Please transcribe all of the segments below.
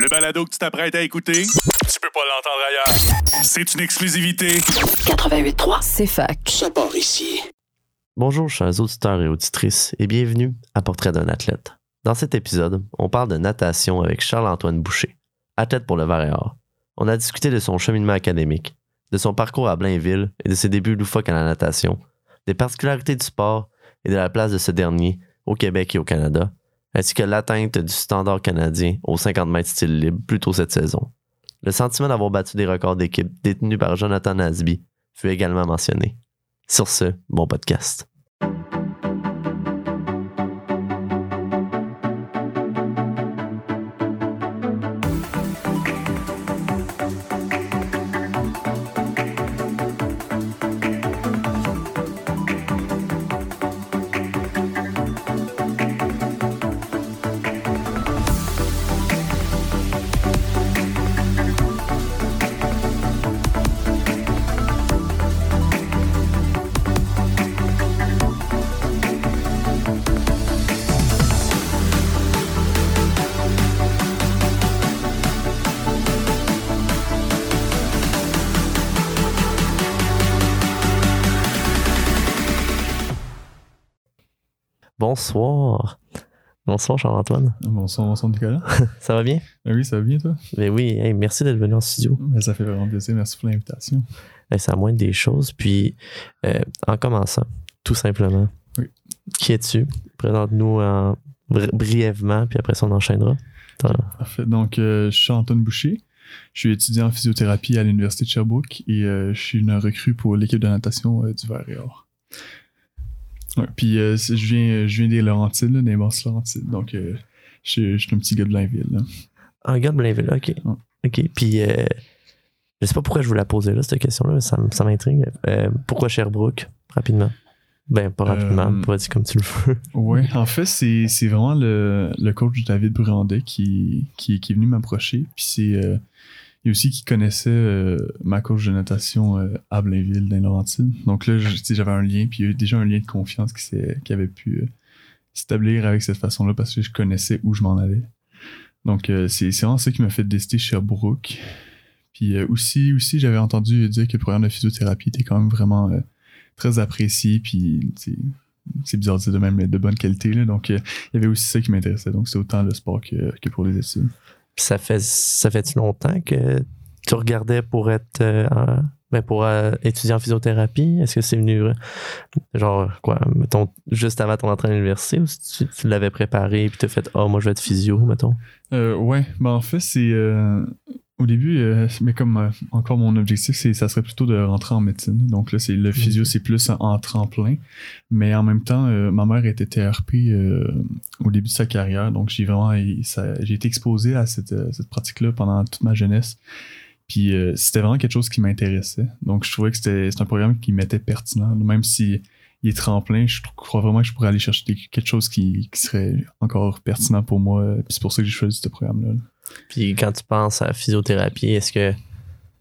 Le balado que tu t'apprêtes à écouter, tu peux pas l'entendre ailleurs. C'est une exclusivité. 88.3, c'est fac. Ça part ici. Bonjour, chers auditeurs et auditrices, et bienvenue à Portrait d'un athlète. Dans cet épisode, on parle de natation avec Charles-Antoine Boucher, athlète pour le Var et Or. On a discuté de son cheminement académique, de son parcours à Blainville et de ses débuts loufoques à la natation, des particularités du sport et de la place de ce dernier au Québec et au Canada, ainsi que l'atteinte du standard canadien aux 50 mètres style libre plus tôt cette saison. Le sentiment d'avoir battu des records d'équipe détenus par Jonathan Nasby fut également mentionné. Sur ce, bon podcast. Bonsoir. Bonsoir Charles-Antoine. Bonsoir, bonsoir Nicolas. Ça va bien? Ben oui, ça va bien toi? Mais oui, hey, merci d'être venu en studio. Ben, ça fait vraiment plaisir, merci pour l'invitation. Hey, c'est moins des choses. Puis, euh, en commençant, tout simplement, Oui. qui es-tu? Présente-nous en- bri- brièvement, puis après ça, on enchaînera. Parfait. Donc, euh, je suis Antoine Boucher. Je suis étudiant en physiothérapie à l'Université de Sherbrooke et euh, je suis une recrue pour l'équipe de natation du Vert et Or. Ouais, puis, euh, je viens, je viens des Laurentides, là, des Basses Laurentides. Donc, euh, je suis- je suis un petit gars de Blainville. là. Un gars de Blainville, ok. Ouais. Ok, puis euh, je sais pas pourquoi je voulais la poser là, cette question-là, mais ça, m'intrigue. Pourquoi Sherbrooke, rapidement? Ben, pas rapidement, pas dit comme tu le veux. Ouais, en fait, c'est c'est vraiment le, le coach David Bruandet qui, qui, qui est venu m'approcher. Puis c'est il aussi qui connaissait euh, ma coach de natation euh, à Blainville, dans les Laurentides. Donc là, j'avais un lien, puis il y a eu déjà un lien de confiance qui, qui avait pu euh, s'établir avec cette façon-là parce que je connaissais où je m'en allais. Donc c'est vraiment ça qui m'a fait décider Sherbrooke. Puis aussi, aussi j'avais entendu dire que le programme de physiothérapie était quand même vraiment très apprécié, puis c'est bizarre de dire de même, mais de bonne qualité. Là. Donc, il y avait aussi ça qui m'intéressait. Donc, c'est autant le sport que pour les études. Ça fait ça fait longtemps que tu regardais pour être euh, en- ben pour euh, étudier en physiothérapie? Est-ce que c'est venu euh, genre quoi, mettons, juste avant ton entrée à l'université ou tu, tu l'avais préparé puis t'as fait Ah moi je vais être physio, mettons? Euh, ouais, ben en fait, c'est. Au début, euh, mais comme euh, encore mon objectif, c'est ça serait plutôt de rentrer en médecine. Donc là, c'est le physio, c'est plus en, en tremplin. Mais en même temps, euh, ma mère était TRP au début de sa carrière. Donc j'ai vraiment j'ai été exposé à cette, cette pratique-là pendant toute ma jeunesse. Puis c'était vraiment quelque chose qui m'intéressait. Donc je trouvais que c'était un programme qui m'était pertinent. Même si il est tremplin, je crois vraiment que je pourrais aller chercher quelque chose qui, qui serait encore pertinent pour moi. Puis c'est pour ça que j'ai choisi ce programme-là. là. Puis quand tu penses à physiothérapie, est-ce que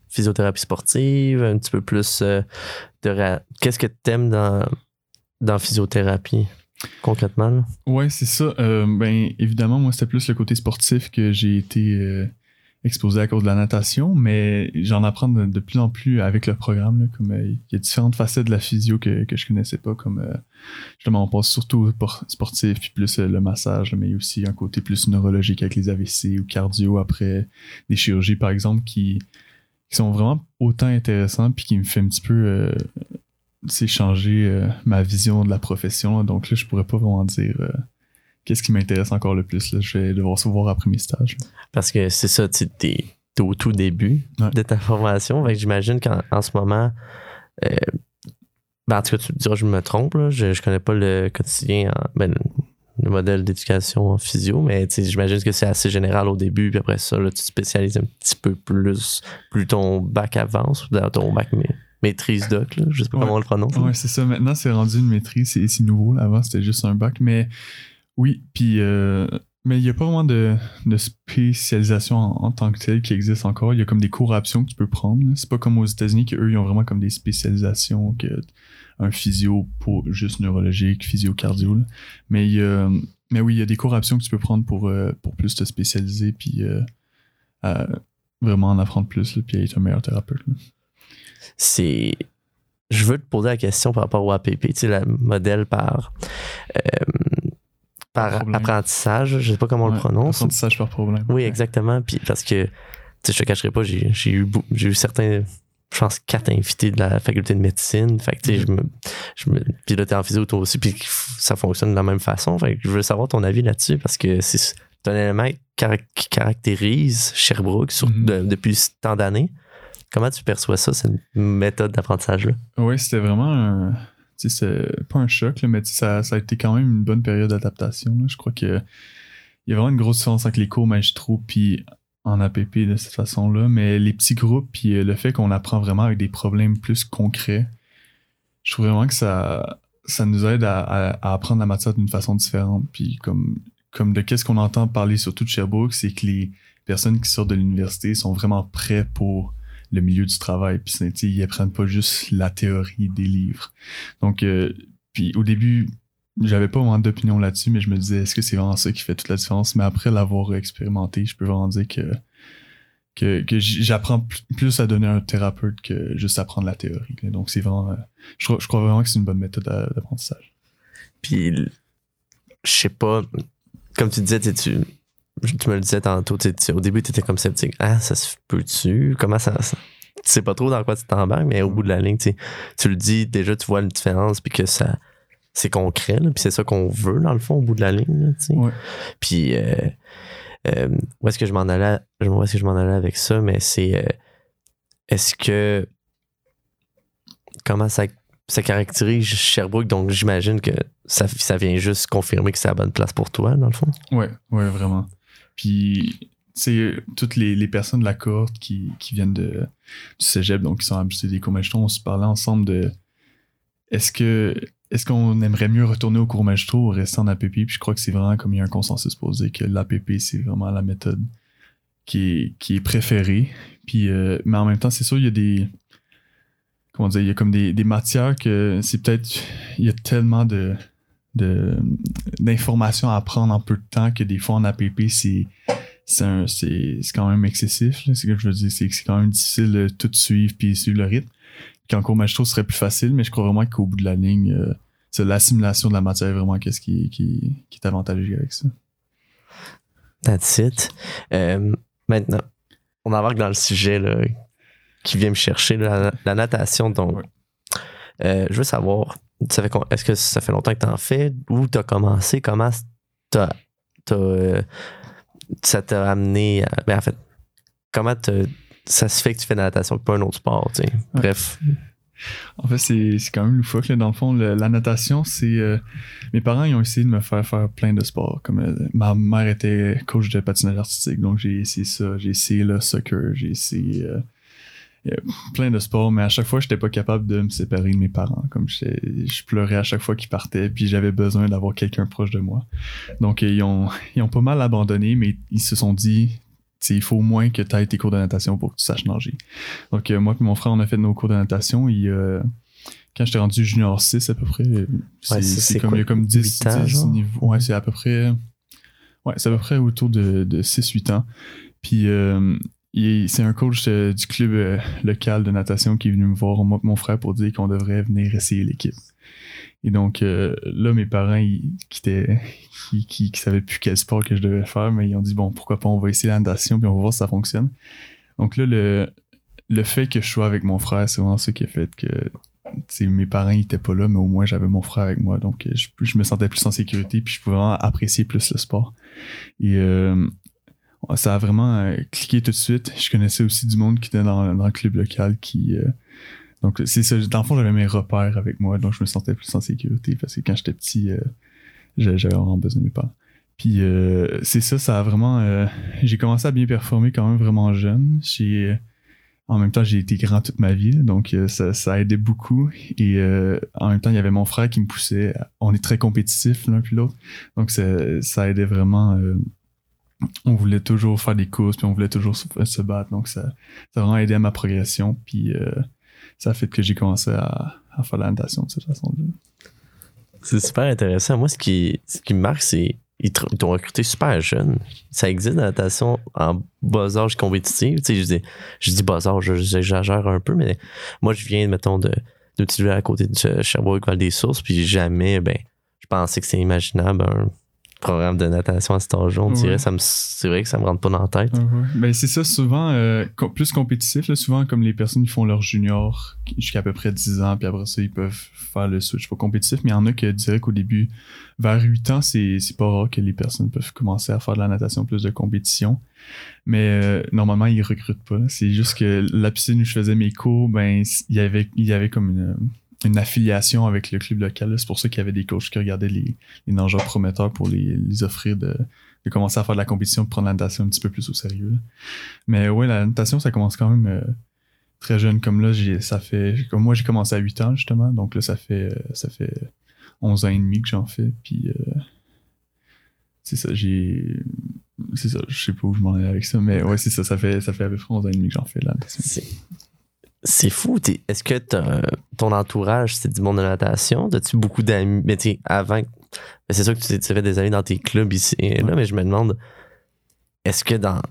physiothérapie sportive, un petit peu plus euh, de qu'est-ce que tu aimes dans, dans physiothérapie concrètement? là? Ouais, c'est ça. Euh, ben, évidemment, moi, c'était plus le côté sportif que j'ai été euh, exposé à cause de la natation, mais j'en apprends de, plus en plus avec le programme. comme euh, il y a différentes facettes de la physio que, que je connaissais pas, comme euh, justement, on passe surtout au por- sportif, puis plus euh, le massage, mais aussi un côté plus neurologique avec les AVC ou cardio après des chirurgies, par exemple, qui, sont vraiment autant intéressants, puis qui me fait un petit peu. c'est changer euh, ma vision de la profession. Donc là, je pourrais pas vraiment dire qu'est-ce qui m'intéresse encore le plus. Là? Je vais devoir se voir après mes stages. Parce que c'est ça, tu es, au tout début Ouais. de ta formation. J'imagine qu'en en ce moment, euh, ben, en tout cas, tu me diras, je me trompe, là, je, je connais pas le quotidien, en- ben, le modèle d'éducation en physio, mais j'imagine que c'est assez général au début, puis après ça, là, tu te spécialises un petit peu plus, plus ton bac avance, ou ton bac mé- maîtrise doc, là, je sais pas Ouais. comment on le prononce. Ouais, c'est ça. Maintenant, c'est rendu une maîtrise. C'est, c'est nouveau. Là. Avant, c'était juste un bac. Mais oui, puis... euh, mais il n'y a pas vraiment de, de spécialisation en, tant que telle qui existe encore. Il y a comme des cours à options que tu peux prendre. C'est pas comme aux États-Unis qu'eux, ils ont vraiment comme des spécialisations, que un physio pour juste neurologique, physio cardio. là. Mais, mais oui, il y a des cours à options que tu peux prendre pour, euh, pour plus te spécialiser. Puis, euh, vraiment en apprendre plus, puis être un meilleur thérapeute. c'est. Je veux te poser la question par rapport au APP, tu sais, le modèle par, par Problème. apprentissage, je sais pas comment on le prononce. Apprentissage par problème. Oui, Ouais. exactement. Puis parce que, tu sais, je te cacherai pas, j'ai eu, eu certains, je pense, quatre invités de la faculté de médecine. Fait que, tu sais, je me, je me, puis là, t'es en physio toi aussi, puis ça fonctionne de la même façon. Fait que je veux savoir ton avis là-dessus parce que c'est un élément qui caractérise Sherbrooke sur- Mhm. de- depuis tant d'années. Comment tu perçois ça, cette méthode d'apprentissage-là? Oui, c'était vraiment un. C'est pas un choc, là, mais ça, ça a été quand même une bonne période d'adaptation. Je crois que il y a vraiment une grosse différence avec les cours magistraux puis en APP de cette façon-là. Mais les petits groupes puis euh, le fait qu'on apprend vraiment avec des problèmes plus concrets, je trouve vraiment que ça, ça nous aide à apprendre la matière d'une façon différente. Puis comme, comme de qu'est-ce qu'on entend parler surtout de Sherbrooke, c'est que les personnes qui sortent de l'université sont vraiment prêts pour le milieu du travail. Puis ils apprennent pas juste la théorie des livres. Donc, euh, puis au début, j'avais pas vraiment d'opinion là-dessus, mais je me disais, est-ce que c'est vraiment ça qui fait toute la différence? Mais après l'avoir expérimenté, je peux vraiment dire que, que, que j'apprends pl- plus à donner un thérapeute que juste apprendre la théorie. Donc, c'est vraiment, euh, je, je crois vraiment que c'est une bonne méthode d'a- d'apprentissage. Puis, je sais pas, comme tu disais, tu, tu me le disais tantôt, au début, tu étais comme sceptique. Ah, ça se peut-tu? Comment ça, ça- Tu sais pas trop dans quoi tu t'embarques, mais au bout de la ligne, tu le dis, déjà, tu vois une différence, puis que ça. C'est concret, là, puis c'est ça qu'on veut, dans le fond, au bout de la ligne. là. Ouais. Puis, euh, euh, où est-ce que je m'en allais, où est-ce que je m'en allais avec ça, mais c'est. euh, est-ce que. Comment ça, ça caractérise Sherbrooke? Donc, j'imagine que ça, ça vient juste confirmer que c'est la bonne place pour toi, dans le fond. Ouais, ouais, vraiment. Puis, sais, toutes les, personnes de la cohorte qui, viennent du cégep, donc qui sont habitués des cours magistraux, on se parlait ensemble de est-ce que est-ce qu'on aimerait mieux retourner au cours magistraux ou rester en APP? Puis je crois que c'est vraiment comme il y a un consensus dire que l'APP, c'est vraiment la méthode qui est, qui est préférée. Puis, euh, mais en même temps, c'est sûr, il y a des. Comment dire, il y a comme des, des matières que c'est peut-être. Il y a tellement de- d'informations à apprendre en peu de temps que des fois en APP, c'est c'est quand même excessif. C'est ce que je veux dire, c'est que c'est quand même difficile de tout suivre puis suivre le rythme. Qu'en cours magistral, ce serait plus facile, mais je crois vraiment qu'au bout de la ligne, euh, c'est l'assimilation de la matière vraiment qu'est-ce qui, qui, qui est avantageux avec ça. That's it. Euh, maintenant, on embarque dans le sujet là, qui vient me chercher, là, la, la natation. Donc, Ouais. euh, je veux savoir, ça fait est-ce que ça fait longtemps que tu en fais? Où tu as commencé? Comment t'as, t'as, euh, ça t'a amené à. Ben, en fait, comment t'as- ça se fait que tu fais de la natation pas un autre sport? tu sais? Bref. En fait, c'est c'est quand même loufoque. Là. Dans le fond, le- la natation, c'est. euh, mes parents, ils ont essayé de me faire faire plein de sports. Comme euh, ma mère était coach de patinage artistique, donc j'ai essayé ça. J'ai essayé le soccer, j'ai essayé plein de sports, mais à chaque fois, j'étais pas capable de me séparer de mes parents. Comme je pleurais à chaque fois qu'ils partaient, puis j'avais besoin d'avoir quelqu'un proche de moi. Donc, ils ont, ils ont pas mal abandonné, mais ils se sont dit. Il faut au moins que tu ailles tes cours de natation pour que tu saches nager. Donc, euh, moi et mon frère, on a fait nos cours de natation. Et, euh, quand j'étais rendu junior 6 à peu près, c'est Ouais, comme, quoi, il y a comme 10, 8 ans, 10 genre? niveaux. Ouais, c'est à peu près. Ouais, c'est à peu près autour de, de 6-8 ans. Puis, euh, il- c'est un coach euh, du club euh, local de natation qui est venu me voir, moi mon frère, pour dire qu'on devrait venir essayer l'équipe. Et donc, euh, là, mes parents, ils, qui, étaient, qui, qui, qui savaient plus quel sport que je devais faire, mais ils ont dit, bon, pourquoi pas, on va essayer la natation, puis on va voir si ça fonctionne. Donc là, le, le fait que je sois avec mon frère, c'est vraiment ça qui a fait que mes parents ils étaient pas là, mais au moins j'avais mon frère avec moi, donc euh, je, je me sentais plus en sécurité, puis je pouvais vraiment apprécier plus le sport. Et euh, ça a vraiment euh, cliqué tout de suite. Je connaissais aussi du monde qui était dans, dans le club local qui. euh, donc, c'est ça. Dans le fond, j'avais mes repères avec moi, donc je me sentais plus en sécurité parce que quand j'étais petit, euh, j'a- j'avais vraiment besoin de mes parents. Puis, euh, c'est ça, ça a vraiment. euh, j'ai commencé à bien performer quand même vraiment jeune. J'ai. En même temps, j'ai été grand toute ma vie, donc ça, ça a aidé beaucoup. Et euh, en même temps, il y avait mon frère qui me poussait. On est très compétitifs l'un puis l'autre, donc ça, ça aidait vraiment. euh, on voulait toujours faire des courses, puis on voulait toujours se, se battre, donc ça, ça a vraiment aidé à ma progression. Puis euh, ça a fait que j'ai commencé à, faire la natation de cette façon-là. C'est super intéressant. Moi, ce qui, ce qui me marque, c'est ils t'ont recruté super jeune. Ça existe la natation en bas âge compétitif? Tu sais, je dis, je dis bas âge, j'exagère un peu, mais moi, je viens, mettons, de, de à côté de Sherbrooke, Val-des-Sources, puis jamais, ben, je pensais que c'est imaginable programme de natation à cet âge-là. On dirait, Ouais. ça me, c'est vrai que ça me rentre pas dans la tête. Ouais. Ben, c'est ça, souvent, euh, com- plus compétitif, là, souvent comme les personnes qui font leur junior jusqu'à à peu près 10 ans, puis après ça, ils peuvent faire le switch pour compétitif, mais il y en a qui diraient qu'au début, vers 8 ans, c'est c'est pas rare que les personnes peuvent commencer à faire de la natation plus de compétition. Mais euh, normalement, ils recrutent pas. C'est juste que la piscine où je faisais mes cours, ben, il y avait, il y avait comme une, une affiliation avec le club local. là. C'est pour ça qu'il y avait des coachs qui regardaient les, les nageurs prometteurs pour les, les offrir de, de commencer à faire de la compétition, de prendre la natation un petit peu plus au sérieux. là. Mais ouais, la natation, ça commence quand même euh, très jeune. Comme là, ça fait, moi, j'ai commencé à 8 ans, justement. Donc là, ça fait, euh, ça fait 11 ans et demi que j'en fais. Puis, euh, c'est ça, j'ai, c'est ça, je sais pas où je m'en ai avec ça. Mais ouais, c'est ça, ça fait, ça fait à peu près 11 ans et demi que j'en fais, natation. C'est, fou. T'es- Est-ce que ton entourage, c'est du monde de natation? As-tu beaucoup d'amis? Mais tu sais, avant, c'est sûr que tu t'es tu t'es fait des amis dans tes clubs ici et là, mais je me demande, est-ce que dans,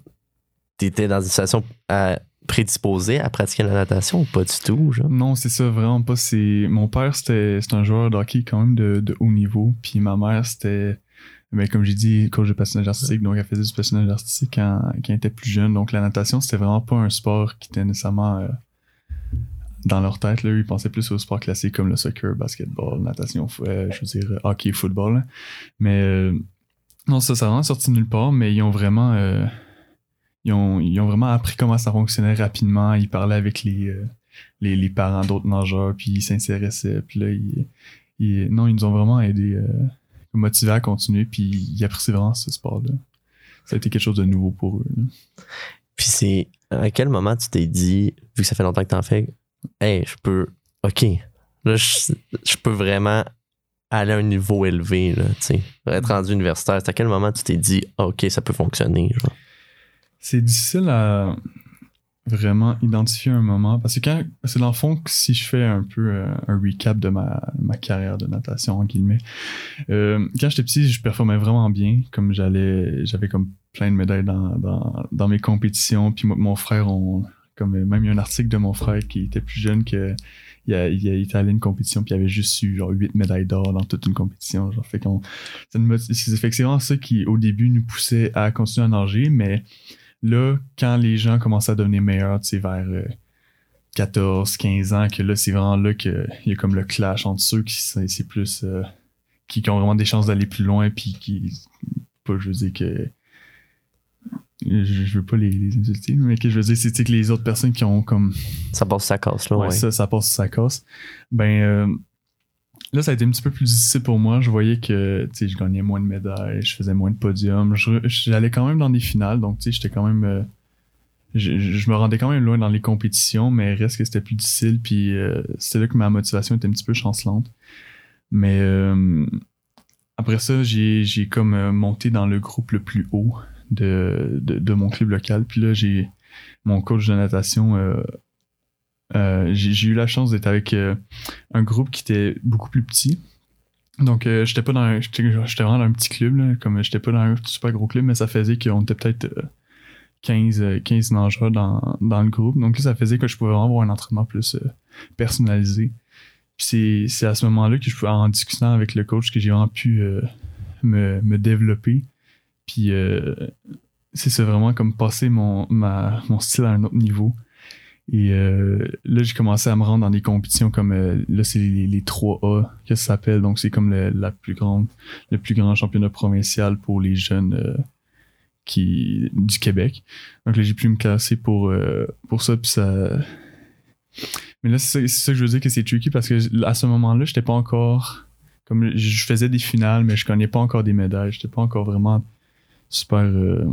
t'étais dans une situation euh, prédisposée à pratiquer la natation ou pas du tout? Genre? Non, c'est ça, vraiment pas. C'est mon père, c'était un joueur de hockey quand même de, de haut niveau. Puis ma mère, c'était, ben, comme j'ai dit, coach de patinage artistique. Donc elle faisait du patinage artistique quand, quand elle était plus jeune. Donc la natation, c'était vraiment pas un sport qui était nécessairement euh, dans leur tête. Là. Ils pensaient plus au sport classique comme le soccer, basketball, natation, euh, je veux dire hockey, football. Mais euh, non, ça, ça vraiment sorti nulle part. Mais ils ont vraiment, euh, ils ont, ils ont vraiment appris comment ça fonctionnait rapidement. Ils parlaient avec les les, parents d'autres nageurs, puis ils s'intéressaient. Puis là, ils, non, ils nous ont vraiment aidés, motivés à continuer, puis ils apprécient vraiment ce sport-là. Ça a été quelque chose de nouveau pour eux. Puis c'est à quel moment tu t'es dit, vu que ça fait longtemps que t'en fais, hey, je peux, ok, là, je, peux vraiment aller à un niveau élevé, là, tu sais, être rendu universitaire. C'est à quel moment tu t'es dit, ah, ok, ça peut fonctionner? C'est difficile à vraiment identifier un moment, parce que quand, que dans le fond, si je fais un peu euh, un recap de ma, ma carrière de natation, en guillemets, euh, quand j'étais petit, je performais vraiment bien, comme j'allais, j'avais comme plein de médailles dans, dans, dans mes compétitions, puis moi, mon frère, on, comme euh, même il y a un article de mon frère qui était plus jeune que il été allé à une compétition puis il avait juste eu genre 8 médailles d'or dans toute une compétition genre fait c'est vraiment ça qui au début nous poussait à continuer à nager mais là quand les gens commencent à devenir meilleurs tu sais vers euh, 14 15 ans que là c'est vraiment là que il y a comme le clash entre ceux qui c'est plus euh, qui, ont vraiment des chances d'aller plus loin puis qui pas je veux que je, veux pas les, les insulter, mais que je veux dire, c'est que les autres personnes qui ont comme Ça passe sa casse, là, ouais, ouais. ça, ça passe ça casse. Ben euh, là, ça a été un petit peu plus difficile pour moi. Je voyais que tu sais, je gagnais moins de médailles, je faisais moins de podiums. J'allais quand même dans des finales, donc tu sais, j'étais quand même. euh, je, me rendais quand même loin dans les compétitions, mais reste que c'était plus difficile. Puis euh, c'était là que ma motivation était un petit peu chancelante. Mais euh, après ça, j'ai j'ai comme euh, monté dans le groupe le plus haut de, de, mon club local. Puis là, j'ai mon coach de natation. euh, euh, j'ai eu la chance d'être avec euh, un groupe qui était beaucoup plus petit. Donc, j'étais pas dans un, j'étais vraiment dans un petit club, là, comme j'étais pas dans un super gros club, mais ça faisait qu'on était peut-être euh, 15, euh, 15 nageurs dans, dans le groupe. Donc, là, ça faisait que je pouvais vraiment avoir un entraînement plus personnalisé. C'est, à ce moment-là que je pouvais, en discutant avec le coach, que j'ai vraiment pu me, me développer. Puis euh, c'est vraiment comme passer mon, ma, mon style à un autre niveau. Et euh, là, j'ai commencé à me rendre dans des compétitions comme euh, là, c'est les, les 3A que ça s'appelle. Donc, c'est comme le, la plus grande, le plus grand championnat provincial pour les jeunes qui du Québec. Donc là, j'ai pu me classer pour, pour ça. Mais là, c'est ça, que je veux dire que c'est tricky parce que à ce moment-là, j'étais pas encore. Comme je faisais des finales, mais je gagnais pas encore des médailles. J'étais pas encore vraiment super. euh,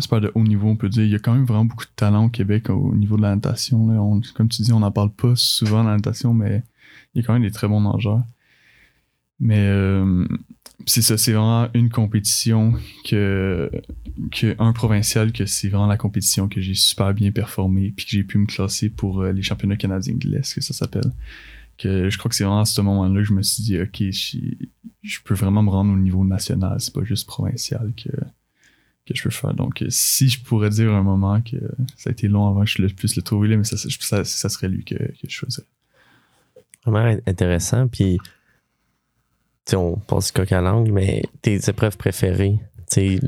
super de haut niveau, on peut dire. Il y a quand même vraiment beaucoup de talent au Québec au niveau de la natation. Là. Comme tu dis, on n'en parle pas souvent de la natation, mais il y a quand même des très bons nageurs. Mais euh, c'est ça, c'est vraiment une compétition que, que un provincial, que c'est vraiment la compétition que j'ai super bien performé, puis que j'ai pu me classer pour euh, les championnats canadiens de l'Est, que ça s'appelle. Que je crois que c'est vraiment à ce moment-là que je me suis dit, OK, je, je peux vraiment me rendre au niveau national, c'est pas juste provincial que, que je peux faire. Donc, si je pourrais dire un moment que ça a été long avant que je puisse le trouver, là, mais ça, ça, serait lui que, que je choisirais. Vraiment intéressant. Puis, on passe du coq à l'angle, mais tes épreuves préférées, tu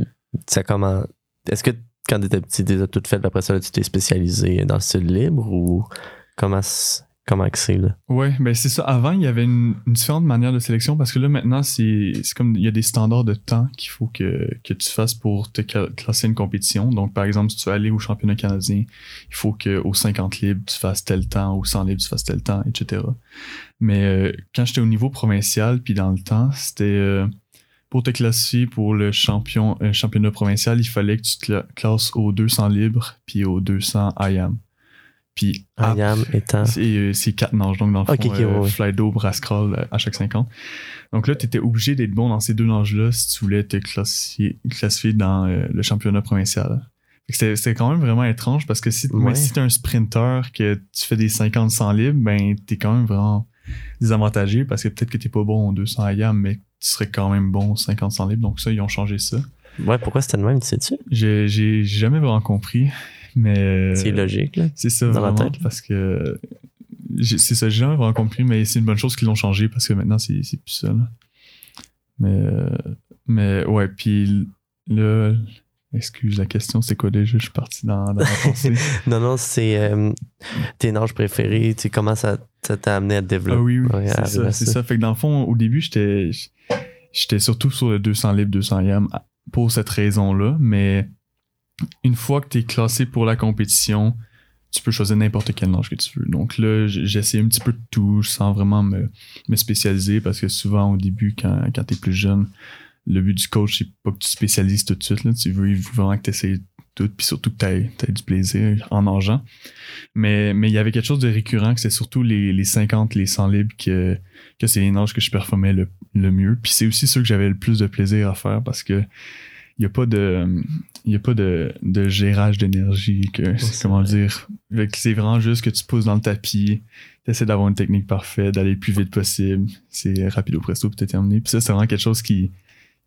ça comment. Est-ce que quand tu étais petit, tu les as après ça, tu t'es spécialisé dans le style libre ou comment, comment que c'est, là? Ouais, ben c'est ça. Avant, il y avait une, différente manière de sélection parce que là, maintenant, c'est comme il y a des standards de temps qu'il faut que, que tu fasses pour te cla- classer une compétition. Donc, par exemple, si tu veux aller au championnat canadien, il faut qu'au 50 libres, tu fasses tel temps, au 100 libres, tu fasses tel temps, etc. Mais euh, quand j'étais au niveau provincial, puis dans le temps, c'était euh, pour te classifier pour le champion, euh, championnat provincial, il fallait que tu te cla- classes au 200 libres, puis au 200 IAM. Puis Ayam étant. c'est euh, quatre nages, donc dans le fond, Ok, ok, euh, ouais, ouais. fly do, brass crawl euh, à chaque 50. Donc là, tu étais obligé d'être bon dans ces deux nages-là si tu voulais te classifier, classifier dans euh, le championnat provincial. C'était quand même vraiment étrange parce que si, Ouais. si t'es un sprinter que tu fais des 50 100 libres, ben t'es quand même vraiment désavantagé parce que peut-être que t'es pas bon au 200 IAM, mais tu serais quand même bon au 50 100 libres. Donc ça, ils ont changé ça. Ouais, pourquoi c'était le même, tu sais-tu? J'ai jamais vraiment compris, mais... euh, C'est logique, là. c'est ça, Dans la vraiment, tête, parce que c'est ça, j'ai jamais vraiment compris, mais c'est une bonne chose qu'ils l'ont changé parce que maintenant c'est plus ça. là. Mais, euh, mais ouais, puis là, excuse la question, c'est quoi déjà? Je suis parti dans, dans ma pensée? Non, non, c'est euh, tes nages préférés, tu sais, comment ça t'a amené à te développer? ah oui, oui, Ouais, c'est ça, à c'est ça. Fait que dans le fond, au début, j'étais j'étais surtout sur le 200 libres, 200 yam pour cette raison-là, mais une fois que tu es classé pour la compétition, tu peux choisir n'importe quel nage que tu veux. Donc là, j- j'ai essayé un petit peu de tout sans vraiment me, me spécialiser parce que souvent au début, quand, quand tu es plus jeune, le but du coach, c'est pas que tu spécialises tout de suite. Là. Tu veux vraiment que tu essayes tout, puis surtout que tu aies, du plaisir en nageant. Mais mais il y avait quelque chose de récurrent, que c'est surtout les, les 50, les 100 libres, que, que c'est les nages que je performais le, le mieux. Puis c'est aussi ceux que j'avais le plus de plaisir à faire parce que il n'y a pas de il y a pas de, de gérage d'énergie que c'est comment vrai. dire c'est vraiment juste que tu pousses dans le tapis tu essaies d'avoir une technique parfaite d'aller le plus vite possible c'est rapide au presto puis t'es terminé puis ça c'est vraiment quelque chose qui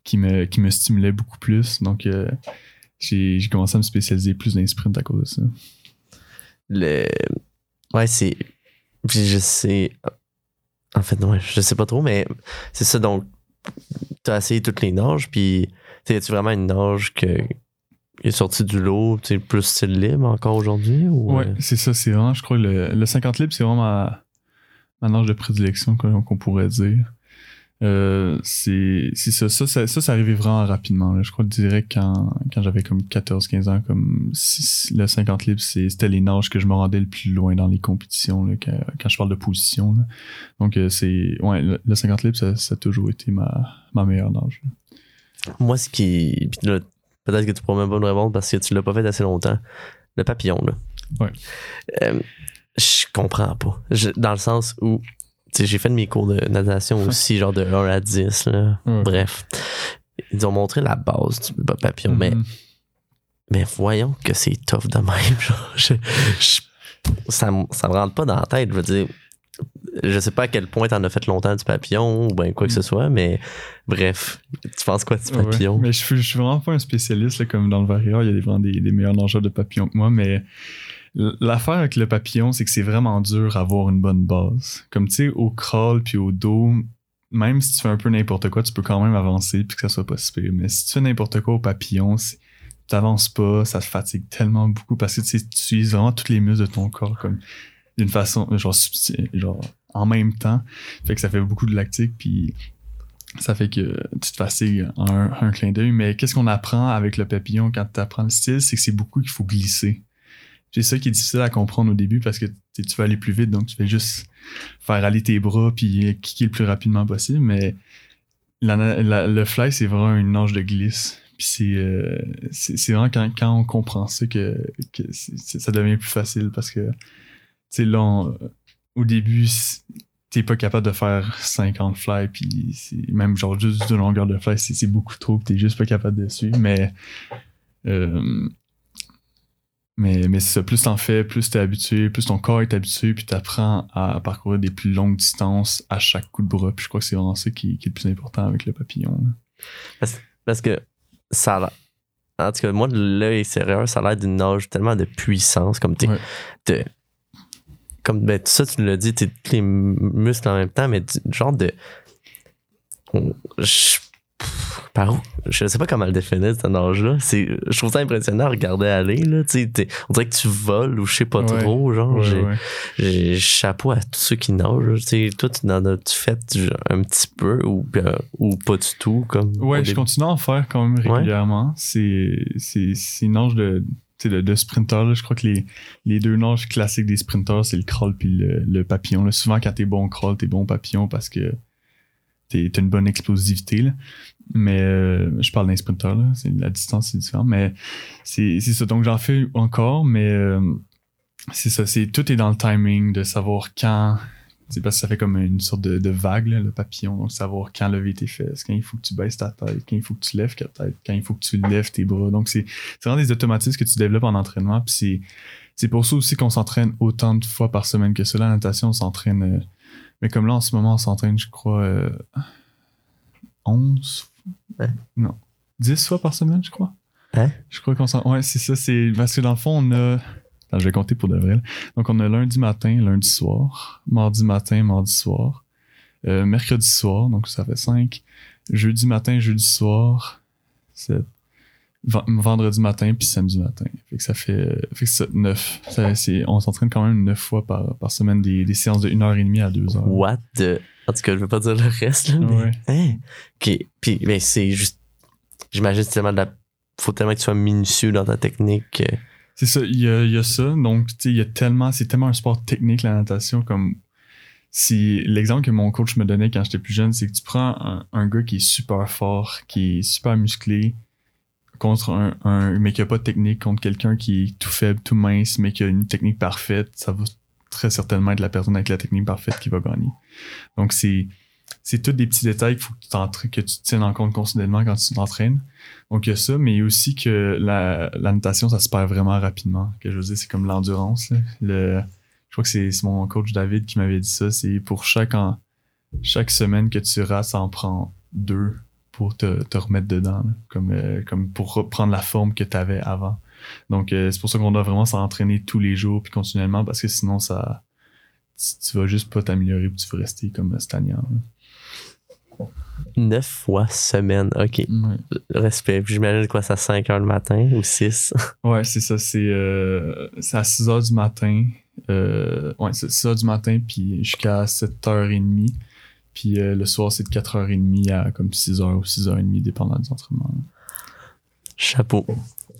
qui me qui me stimulait beaucoup plus donc euh, j'ai j'ai commencé à me spécialiser plus dans les sprints à cause de ça Le... Ouais, c'est. Puis je sais. En fait, non, je sais pas trop, mais c'est ça. Donc, t'as essayé toutes les nages, puis tu tu vraiment une nage que est sortie du lot, tu sais, plus style libre encore aujourd'hui? Ou, Ouais, euh, c'est ça, c'est vraiment, je crois, le, le 50 libre, c'est vraiment ma, ma nage de prédilection, qu'on pourrait dire. Euh, c'est ça, ça, ça, ça, arrivé vraiment rapidement. Là. Je crois direct quand, quand j'avais comme 14-15 ans, comme le 50 libre, c'est- c'était les nages que je me rendais le plus loin dans les compétitions, là, quand, quand je parle de position. là. Donc, euh, c'est. Ouais, le, le 50 libre, ça, ça a toujours été ma, ma meilleure nage. Moi, ce qui. Puis là, peut-être que tu pourras même pas me répondre parce que tu l'as pas fait assez longtemps. Le papillon, là. Ouais. Euh, je comprends pas. Je- dans le sens où. tu sais, j'ai fait de mes cours de natation aussi, genre de 1 à 10. Là. Ouais. Bref. Ils ont montré la base du papillon, mais, Mhm. mais voyons que c'est tough de même. Genre, je- je- ça, ça me rentre pas dans la tête. Je veux dire, je sais pas à quel point t'en as fait longtemps du papillon ou ben quoi que ce soit, mais bref, tu penses quoi du Ouais, papillon? mais je, suis- je suis vraiment pas un spécialiste, là, comme dans le varieur, il y a des, vraiment des, des meilleurs nageurs de papillon que moi, mais l'affaire avec le papillon, c'est que c'est vraiment dur à avoir une bonne base. Comme tu sais, au crawl puis au dos, même si tu fais un peu n'importe quoi, tu peux quand même avancer puis que ça soit pas si pire. Mais si tu fais n'importe quoi au papillon, t'avances pas, ça te fatigue tellement beaucoup parce que tu utilises vraiment tous les muscles de ton corps comme d'une façon, genre, en même temps. Fait que ça fait beaucoup de lactique puis ça fait que tu te fatigues un, un clin d'œil. Mais qu'est-ce qu'on apprend avec le papillon quand tu apprends le style, c'est que c'est beaucoup qu'il faut glisser. C'est ça qui est difficile à comprendre au début parce que tu vas aller plus vite, donc tu fais juste faire aller tes bras puis kicker le plus rapidement possible. Mais le fly, c'est vraiment une nage de glisse. Puis c'est euh, vraiment quand, quand on comprend ça que, que ça devient plus facile parce que, sais, là, on- au début, t'es pas capable de faire 50 fly, puis même genre juste de longueur de fly, c'est beaucoup trop, pis t'es juste pas capable de suivre. Mais, euh, Mais, mais c'est ça, plus t'en fais, plus t'es habitué, plus ton corps est habitué, puis t'apprends à parcourir des plus longues distances à chaque coup de bras. Puis je crois que c'est vraiment ça qui, qui est le plus important avec le papillon. là. Parce, parce que ça a En tout cas, moi, de l'œil extérieur, ça a l'air d'une nage tellement de puissance. Comme t'es. Ouais. Comme ben, ça, tu l'as dit, t'es tous les muscles en même temps, mais du genre de. on- je- par où? Je sais pas comment le définir, nage-là. C'est- Je trouve ça impressionnant à regarder aller. Là. On dirait que tu voles ou je sais pas Ouais. trop. Genre, Ouais, j'ai- ouais. chapeau à tous ceux qui nagent. Toi, tu en as-tu fait un petit peu ou, euh, ou pas du tout? Comme Ouais, je début? continue à en faire quand même régulièrement. C'est, c'est, c'est une nage de, de, de sprinter. Je crois que les, les deux nages classiques des sprinters, c'est le crawl puis le, le papillon. Là. Souvent, quand t'es bon crawl, t'es bon papillon parce que t'as une bonne explosivité. Là. Mais euh, je parle d'un sprinter, là. La distance, c'est différent. Mais c'est, c'est ça. Donc, j'en fais encore, mais euh, c'est ça. C'est, tout est dans le timing de savoir quand c'est parce que ça fait comme une sorte de, de vague, là, le papillon. Donc, savoir quand lever tes fesses, quand il faut que tu baisses ta tête, quand il faut que tu lèves ta tête, quand il faut que tu lèves tes bras. Donc, c'est vraiment des automatismes que tu développes en entraînement. Puis c'est c'est pour ça aussi qu'on s'entraîne autant de fois par semaine que cela. La natation, on s'entraîne. euh, mais comme là, en ce moment, on s'entraîne, je crois, euh, 11 Ouais. Non. 10 fois par semaine, je crois. Hein? Je crois qu'on s'en. Ouais, c'est ça. C'est parce que dans le fond, on a. Attends, je vais compter pour de vrai. là. Donc, on a lundi matin, lundi soir, mardi matin, mardi soir, euh, mercredi soir, donc ça fait 5, jeudi matin, jeudi soir, 7, vendredi matin, puis samedi matin. Fait que ça fait, fait que ça, 9. Ça, c'est- on s'entraîne quand même 9 fois par, par semaine, des, des séances de 1h30 à 2h. What the. En tout cas, je veux pas dire le reste, là, mais. Ouais. Hein? Ok. Puis, ben, c'est juste. J'imagine tellement de la. Faut tellement que tu sois minutieux dans ta technique. euh. C'est ça, il y a, il y a ça. Donc, tu sais, il y a tellement, c'est tellement un sport technique, la natation, comme si l'exemple que mon coach me donnait quand j'étais plus jeune, c'est que tu prends un, un gars qui est super fort, qui est super musclé, contre un, un mais qui a pas de technique, contre quelqu'un qui est tout faible, tout mince, mais qui a une technique parfaite, ça va très certainement être la personne avec la technique parfaite qui va gagner. Donc, c'est, c'est tous des petits détails qu'il faut que tu, que tu tiennes en compte considérément quand tu t'entraînes. Donc, il y a ça, mais aussi que la, la natation, ça se perd vraiment rapidement. Que je veux c'est comme l'endurance. je crois que c'est mon coach David qui m'avait dit ça. C'est pour chaque, chaque semaine que tu rates, ça en prend deux pour te, te remettre dedans. Comme, euh, comme pour reprendre la forme que tu avais avant. Donc, euh, c'est pour ça qu'on doit vraiment s'entraîner tous les jours puis continuellement parce que sinon, ça tu, tu vas juste pas t'améliorer puis tu vas rester comme stagnant. Neuf fois semaine. Ok. Ouais. Respect. J'imagine quoi, ça 5 heures le matin ou 6. Ouais, c'est ça. C'est euh, c'est à 6 h du matin. Euh, ouais, c'est 6 h du matin, puis jusqu'à 7h30. Puis euh, le soir, c'est de 4h30 à comme 6h ou 6h30, dépendant des entraînements. Chapeau.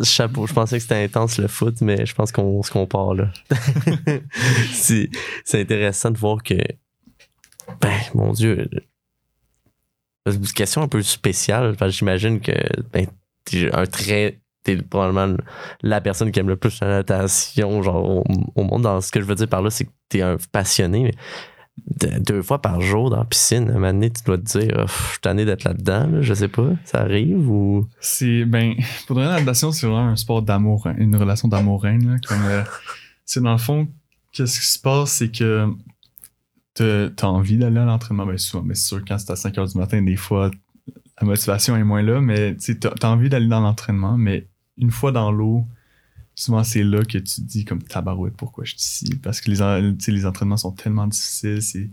Chapeau. Je pensais que c'était intense le foot, mais je pense qu'on se compare là. c'est c'est intéressant de voir que. Ben, mon Dieu. Une question un peu spéciale, j'imagine que ben, t'es un très. Probablement la personne qui aime le plus la natation, genre au, monde. Dans ce que je veux dire par là, c'est que t'es un passionné, mais de- deux fois par jour dans la piscine, à un moment donné, tu dois te dire, Ah, je suis tanné d'être là-dedans, là, je sais pas, ça arrive ou? C'est, ben, pour vrai, la natation, c'est vraiment un sport d'amour, une relation d'amour-haine. là, Comme, euh, dans le fond, qu'est-ce qui se passe, c'est que t'as envie d'aller à l'entraînement, ben souvent, mais c'est sûr, quand c'est à 5 h du matin, des fois, la motivation est moins là, mais t'as envie d'aller dans l'entraînement, mais une fois dans l'eau, souvent c'est là que tu te dis comme tabarouette pourquoi je suis ici? Parce que les, entraînements sont tellement difficiles c'est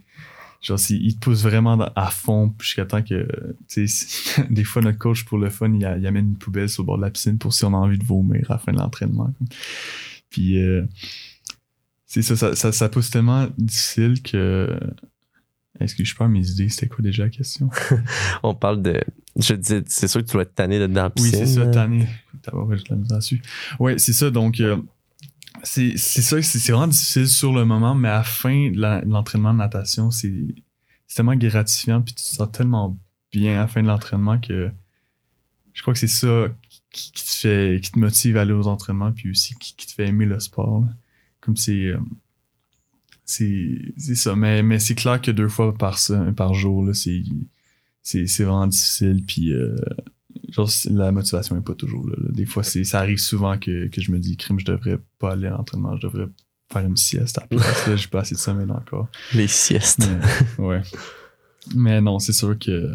genre ils te poussent vraiment à fond jusqu'à temps que des fois notre coach pour le fun il, amène une poubelle sur le bord de la piscine pour si on a envie de vomir à la fin de l'entraînement puis euh, c'est ça ça, ça ça pousse tellement difficile que est-ce que je perds mes idées c'était quoi déjà la question? On parle de. Je dis, c'est sûr que tu dois être tanné dans la Oui, c'est ça, tanné. De la misère dessus. Ouais, c'est ça. Donc, euh, c'est ça, c'est vraiment difficile sur le moment, mais à la fin de de l'entraînement de natation, c'est c'est tellement gratifiant, puis tu te sens tellement bien à la fin de l'entraînement que je crois que c'est ça qui, qui te fait, qui te motive à aller aux entraînements, puis aussi qui, qui te fait aimer le sport. là. Comme c'est. euh, c'est c'est ça. Mais, mais c'est clair que deux fois par, par jour, là, c'est c'est c'est vraiment difficile, puis. euh, genre, la motivation est pas toujours là. là. Des fois, c'est, ça arrive souvent que, que je me dis, crime, je devrais pas aller à l'entraînement, je devrais faire une sieste à la place. Là, j'ai pas assez de sommeil encore. Les siestes. Mais, ouais. Mais non, c'est sûr que,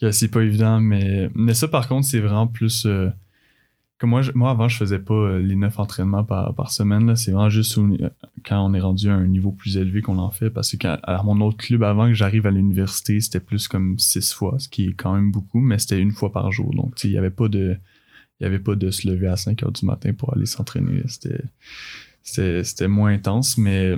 que c'est pas évident. Mais, mais ça, par contre, c'est vraiment plus. euh, comme moi, moi, avant, je faisais pas euh, les neuf entraînements par, semaine. C'est vraiment juste au- quand on est rendu à un niveau plus élevé qu'on en fait. Parce que à mon autre club, avant que j'arrive à l'université, c'était plus comme six fois, ce qui est quand même beaucoup, mais c'était une fois par jour. Donc, il y avait pas de. Il y avait pas de se lever à 5 heures du matin pour aller s'entraîner. C'était moins intense, mais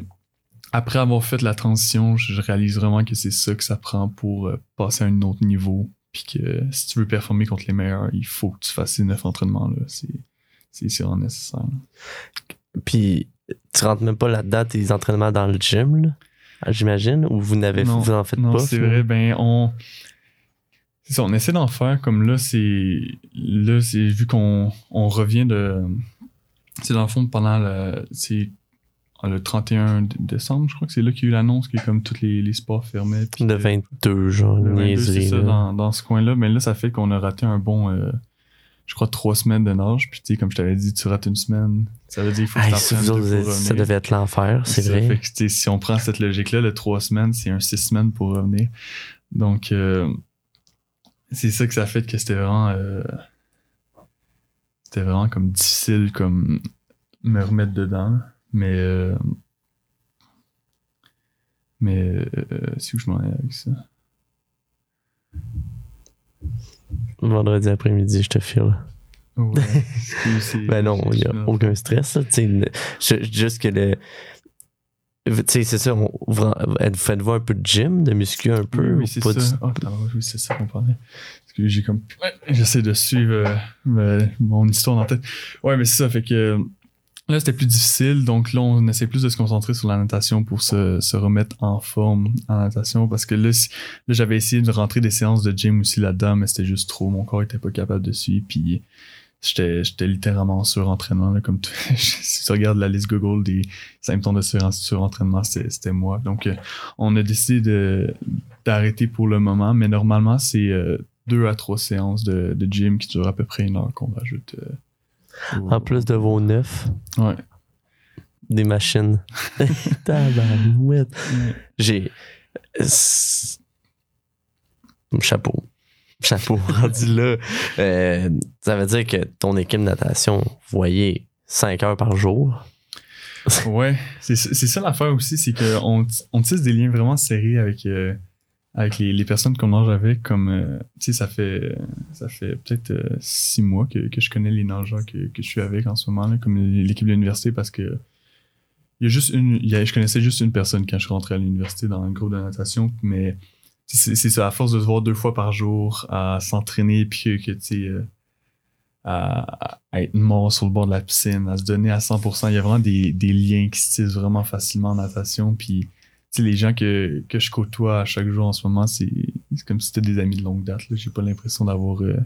après avoir fait la transition, je réalise vraiment que c'est ça que ça prend pour euh, passer à un autre niveau. Puis que si tu veux performer contre les meilleurs, il faut que tu fasses ces neuf entraînements-là. C'est, c'est, c'est vraiment nécessaire. là. Puis, tu rentres même pas là-dedans tes entraînements dans le gym, là, j'imagine, ou vous n'avez Non, vous en faites non, pas? c'est finalement? vrai. Ben, on. C'est ça, on essaie d'en faire comme là, c'est. Là, c'est vu qu'on on revient de. C'est dans le fond pendant le. C'est le 31 d- décembre, je crois que c'est là qu'il y a eu l'annonce qui est comme tous les, les sports fermés. puis Le que- 22, genre, Le 22, niaiserie, c'est ça, dans, dans ce coin-là. Mais là, ça fait qu'on a raté un bon, euh, je crois, trois semaines de nage. Puis, tu sais, comme je t'avais dit, tu rates une semaine. Ça veut dire qu'il faut que Hey, t'entraînes vous autres, ça devait être l'enfer, c'est Ça vrai. fait que, si on prend cette logique-là, le trois semaines, c'est un six semaines pour revenir. Donc, euh, c'est ça que ça fait que c'était vraiment, euh, c'était vraiment comme difficile, comme me remettre dedans. Mais, euh, mais, euh, c'est où je m'en ai avec ça? Vendredi après-midi, je te file. Ouais, Ben non, il n'y a aucun stress. juste que le. Tu sais, c'est ça. on- vous- Faites-vous un peu de gym, de muscu un peu? Oui, ou oui, c'est ça. du- Oh, oui, c'est ça qu'on parlait. Parce que j'ai comme. J'essaie de suivre euh, mon histoire dans la tête. Ouais, mais c'est ça. Fait que euh, là, c'était plus difficile. Donc là, on essaie plus de se concentrer sur la natation pour se, se remettre en forme en natation. Parce que là, là j'avais essayé de rentrer des séances de gym aussi là-dedans, mais c'était juste trop. Mon corps était pas capable de suivre. Puis j'étais littéralement en surentraînement. Là, comme si tu regardes la liste Google des symptômes de sur- surentraînement, c'était moi. Donc, euh, on a décidé d'arrêter pour le moment, mais normalement, c'est euh, deux à trois séances de, de gym qui durent à peu près une heure qu'on rajoute. euh, En plus de vos neuf, Ouais. des machines. Tabarouette. J'ai. c'est- Chapeau. Chapeau, rendu là. Euh, ça veut dire que ton équipe de natation, vous voyez 5 heures par jour. Ouais, c'est c'est ça l'affaire aussi, c'est qu'on on tisse des liens vraiment serrés avec, euh, avec les, personnes qu'on nage avec. Comme, euh, tu sais, ça fait, ça fait peut-être euh, six mois que, que je connais les nageurs que, que je suis avec en ce moment, là, comme l'équipe de l'université, parce que il y a juste une, je connaissais juste une personne quand je suis rentré à l'université dans un groupe de natation, mais c'est ça, à force de se voir deux fois par jour, à s'entraîner, puis que, tu sais, euh, à, à être mort sur le bord de la piscine, à se donner à 100%. Il y a vraiment des, des liens qui se tissent vraiment facilement en natation. Puis, les gens que, que je côtoie à chaque jour en ce moment, c'est comme si c'était des amis de longue date. J'ai pas l'impression d'avoir euh,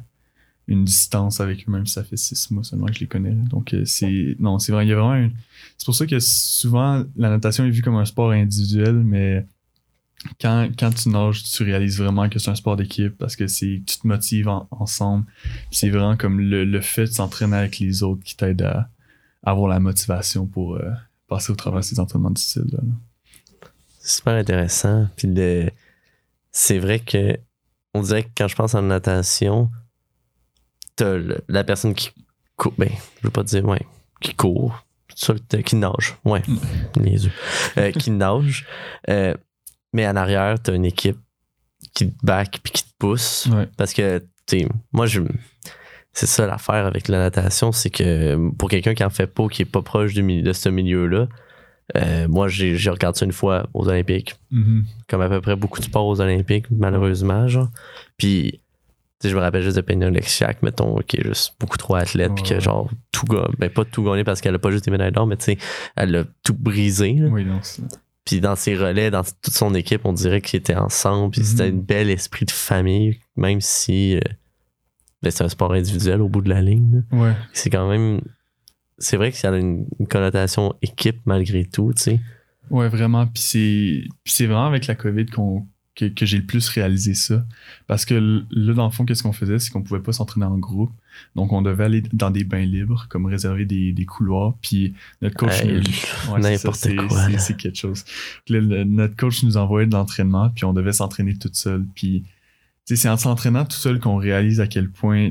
une distance avec eux, même si ça fait six mois seulement que je les connais. Donc, euh, c'est. Non, c'est vrai. Il y a vraiment C'est pour ça que souvent, la natation est vue comme un sport individuel, mais quand, quand tu nages, tu réalises vraiment que c'est un sport d'équipe parce que tu te motives en- ensemble. C'est vraiment comme le, le fait de s'entraîner avec les autres qui t'aide à, avoir la motivation pour euh, passer au travers de ces entraînements difficiles. Super intéressant. Puis le- c'est vrai que on dirait que quand je pense en natation, t'as le- la personne qui court, ben, je veux pas dire, ouais, qui court, qui nage, ouais, les yeux, Euh, qui nage, Euh, mais en arrière, t'as une équipe qui te back puis qui te pousse. Ouais. Parce que, tu moi, je. C'est ça l'affaire avec la natation, c'est que pour quelqu'un qui en fait pas, qui est pas proche du milieu, de ce milieu-là, euh, moi, j'ai j'ai regardé ça une fois aux Olympiques, comme à peu près beaucoup de sports aux Olympiques, malheureusement, genre. Puis, je me rappelle juste de Penny Oleksiak, mettons, qui est juste beaucoup trop athlète, puis que, genre, tout gagné, ben pas tout gagné parce qu'elle a pas juste des médailles d'or, mais tu sais, elle a tout brisé, là. Oui, non, c'est- Puis dans ses relais, dans toute son équipe, on dirait qu'ils étaient ensemble. Puis c'était un bel esprit de famille, même si euh, ben, c'est un sport individuel au bout de la ligne. Ouais. C'est quand même. C'est vrai que ça a une, une connotation équipe malgré tout, tu sais. Ouais, vraiment. Puis c'est, vraiment avec la COVID qu'on, que, que j'ai le plus réalisé ça. Parce que là, dans le fond, qu'est-ce qu'on faisait? C'est qu'on pouvait pas s'entraîner en groupe. Donc, on devait aller dans des bains libres, comme réserver des, des couloirs. Puis notre coach Hey, nous... Ouais, n'importe quoi, c'est- quelque chose. Le- notre coach nous envoyait de l'entraînement, puis on devait s'entraîner toute seule. Puis, c'est en s'entraînant tout seul qu'on réalise à quel point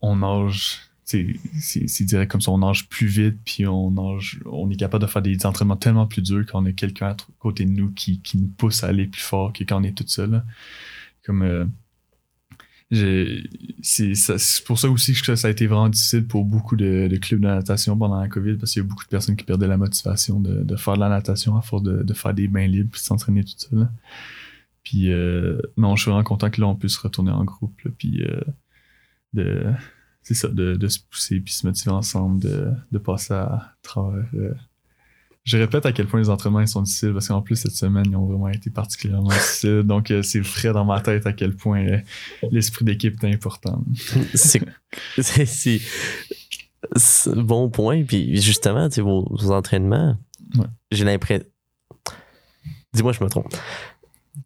on nage. C'est direct comme ça, on nage plus vite, puis on nage, on est capable de faire des entraînements tellement plus durs quand on a quelqu'un à côté de nous qui, qui nous pousse à aller plus fort que quand on est tout seul. Comme euh, c'est pour ça aussi que ça a été vraiment difficile pour beaucoup de, clubs de natation pendant la COVID parce qu'il y a beaucoup de personnes qui perdaient la motivation de, de faire de la natation à force de, de faire des bains libres puis s'entraîner tout seul. Puis euh, non, je suis vraiment content que là on puisse retourner en groupe puis euh, de c'est ça de, de se pousser puis se motiver ensemble de, de passer à travers euh, je répète à quel point les entraînements ils sont difficiles parce qu'en plus cette semaine ils ont vraiment été particulièrement difficiles. Donc euh, c'est frais dans ma tête à quel point euh, l'esprit d'équipe est important. C'est c'est- bon point. Puis justement tu sais, vos, vos entraînements Ouais. j'ai l'impression dis-moi je me trompe.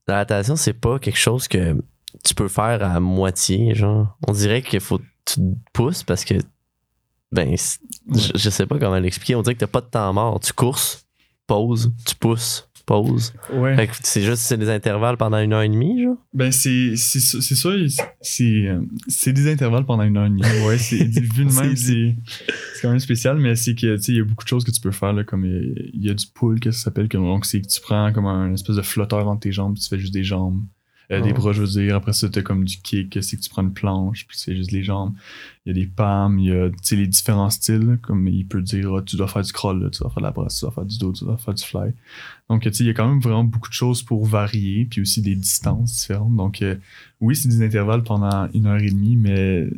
La natation c'est pas quelque chose que tu peux faire à moitié genre. On dirait qu'il faut tu te pousses parce que ben je, je sais pas comment l'expliquer. On dirait que t'as pas de temps mort. Tu courses pause tu pousses pause ouais. Fait que c'est juste c'est des intervalles pendant une heure et demie genre? Ben, c'est c'est ça, c'est ça, c'est c'est des intervalles pendant une heure et demie. Ouais, c'est vu de même, c'est c'est quand même spécial, mais c'est que, tu sais, il y a beaucoup de choses que tu peux faire, là, comme il y a du pull, que ça s'appelle, que- donc c'est que tu prends comme un espèce de flotteur entre tes jambes, tu fais juste des jambes. Euh, Des bras, je veux dire. Après ça, t'as comme du kick, c'est que tu prends une planche, puis c'est juste les jambes. Il y a des palmes, il y a, tu sais, les différents styles, comme il peut dire, ah, tu dois faire du crawl, là, tu dois faire de la brasse, tu dois faire du dos, tu dois faire du fly. Donc, tu sais, il y a quand même vraiment beaucoup de choses pour varier, puis aussi des distances différentes. Donc, euh, oui, c'est des intervalles pendant une heure et demie, mais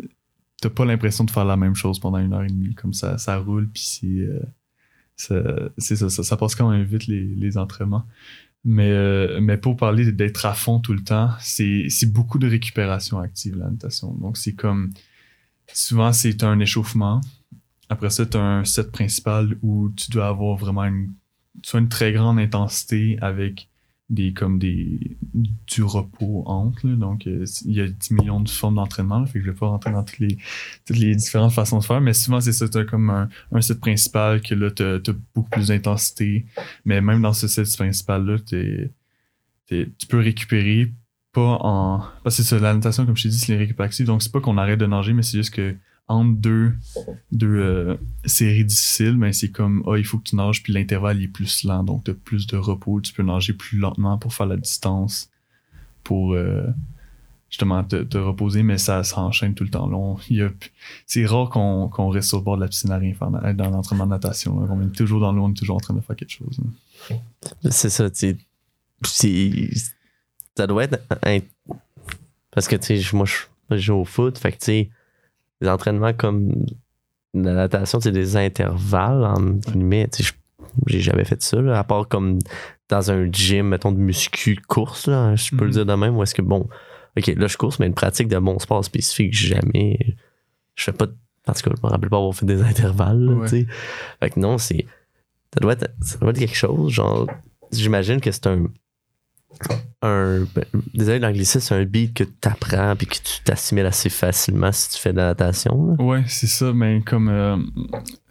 t'as pas l'impression de faire la même chose pendant une heure et demie. Comme ça, ça roule, puis c'est, euh, ça, c'est ça, ça, ça passe quand même vite les, les entraînements. Mais, euh, mais pour parler d'être à fond tout le temps, c'est, beaucoup de récupération active, la natation. Donc, c'est comme, souvent, c'est un échauffement. Après ça, tu un set principal où tu dois avoir vraiment une, soit une très grande intensité avec des comme des du repos entre là. donc euh, il y a 10 millions de formes d'entraînement fait que je vais pas rentrer dans toutes les toutes les différentes façons de faire mais souvent c'est ça t'as comme un, un set principal que là t'as as beaucoup plus d'intensité mais même dans ce set principal là t'es, t'es- tu peux récupérer pas en parce que c'est la natation comme je t'ai dit c'est les récupératifs donc c'est pas qu'on arrête de nager mais c'est juste que entre deux deux euh, séries difficiles, c'est comme ah, il faut que tu nages puis l'intervalle est plus lent, donc tu as plus de repos, tu peux nager plus lentement pour faire la distance, pour euh, justement te, reposer, mais ça, ça enchaîne tout le temps long. C'est rare qu'on, qu'on reste au bord de la piscine à rien faire dans, l'entraînement de natation. là. On est toujours dans l'eau, on est toujours en train de faire quelque chose. là. C'est ça, tu sais. Ça doit être. Parce que, tu sais, moi, je joue au foot, fait que, tu sais, les entraînements comme la natation, c'est des intervalles, en guillemets. J'ai jamais fait ça, là, à part comme dans un gym, mettons, de muscu course, là, je peux le Mhm. dire de même, ou est-ce que, bon, ok, là, je course, mais une pratique de mon sport spécifique, jamais. Je fais pas. de- En tout cas, je me rappelle pas avoir fait des intervalles, là, Ouais. tu sais. Fait que non, c'est. Ça doit, être, ça doit être quelque chose, genre. J'imagine que c'est un. Un ben, désolé, l'anglicisme, c'est un beat que tu apprends puis que tu t'assimiles assez facilement si tu fais de la natation. Ouais, c'est ça, mais comme euh,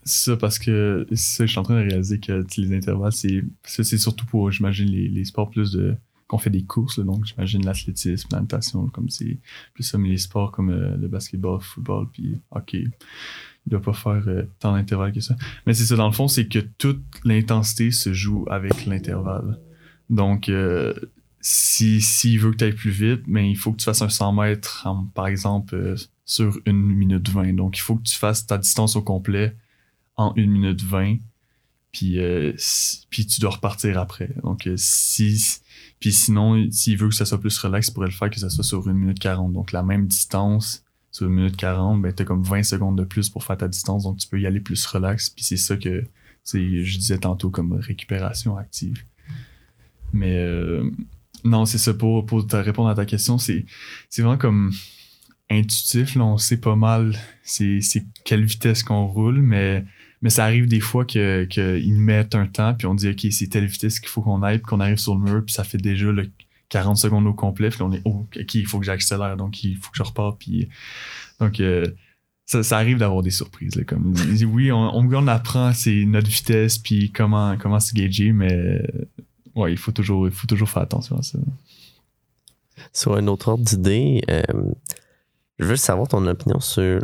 c'est ça parce que ça, je suis en train de réaliser que les intervalles, c'est c'est surtout pour, j'imagine, les, les sports plus de qu'on fait des courses, là, donc j'imagine l'athlétisme, la natation, comme c'est plus ça, mais les sports comme euh, le basketball, le football, puis hockey, il doit pas faire euh, tant d'intervalles que ça. Mais c'est ça, dans le fond, c'est que toute l'intensité se joue avec l'intervalle. Donc, euh, si s'il veut que tu ailles plus vite, mais il faut que tu fasses un 100 mètres, par exemple, euh, sur une minute 20. Donc, il faut que tu fasses ta distance au complet en une minute 20. Puis, euh, si- puis tu dois repartir après. Donc, euh, si, puis sinon, s'il veut que ça soit plus relax, il pourrait le faire que ça soit sur une minute 40. Donc, la même distance sur une minute 40, ben, tu as comme 20 secondes de plus pour faire ta distance. Donc, tu peux y aller plus relax. Puis c'est ça que je disais tantôt comme récupération active. Mais euh, non, c'est ça. Pour, pour te répondre à ta question, c'est, vraiment comme intuitif. On sait pas mal c'est, quelle vitesse qu'on roule, mais, mais ça arrive des fois que, que mettent un temps, puis on dit, OK, c'est telle vitesse qu'il faut qu'on aille, puis qu'on arrive sur le mur, puis ça fait déjà le 40 secondes au complet. Puis on est, oh, OK, il faut que j'accélère. Donc, il faut que je reparte. Puis, donc, euh, ça, ça arrive d'avoir des surprises. Là, comme, oui, on, on, on apprend c'est notre vitesse, puis comment, comment se gager, mais ouais, il faut toujours, il faut toujours faire attention à ça. Sur un autre ordre d'idée, euh, je veux savoir ton opinion sur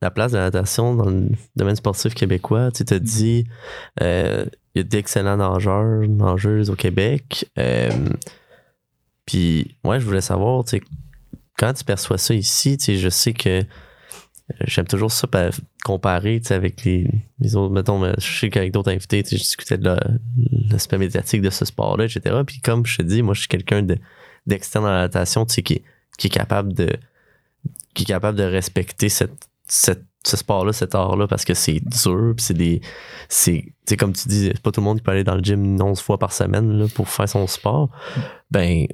la place de la natation dans le domaine sportif québécois. Tu t'as dit, euh, il y a d'excellents nageurs, nageuses au Québec. Euh, puis, ouais, je voulais savoir, tu sais, quand tu perçois ça ici, tu sais, je sais que j'aime toujours ça comparer avec les, les, autres. Mettons, je sais qu'avec d'autres invités, je discutais de l'aspect médiatique de ce sport-là, etc. Puis comme je te dis, moi, je suis quelqu'un d'externe dans la natation, qui, qui est capable de qui est capable de respecter cette, cette ce sport-là, cet art-là, parce que c'est dur, c'est des. C'est comme tu dis, c'est pas tout le monde qui peut aller dans le gym 11 fois par semaine là, pour faire son sport. Ben.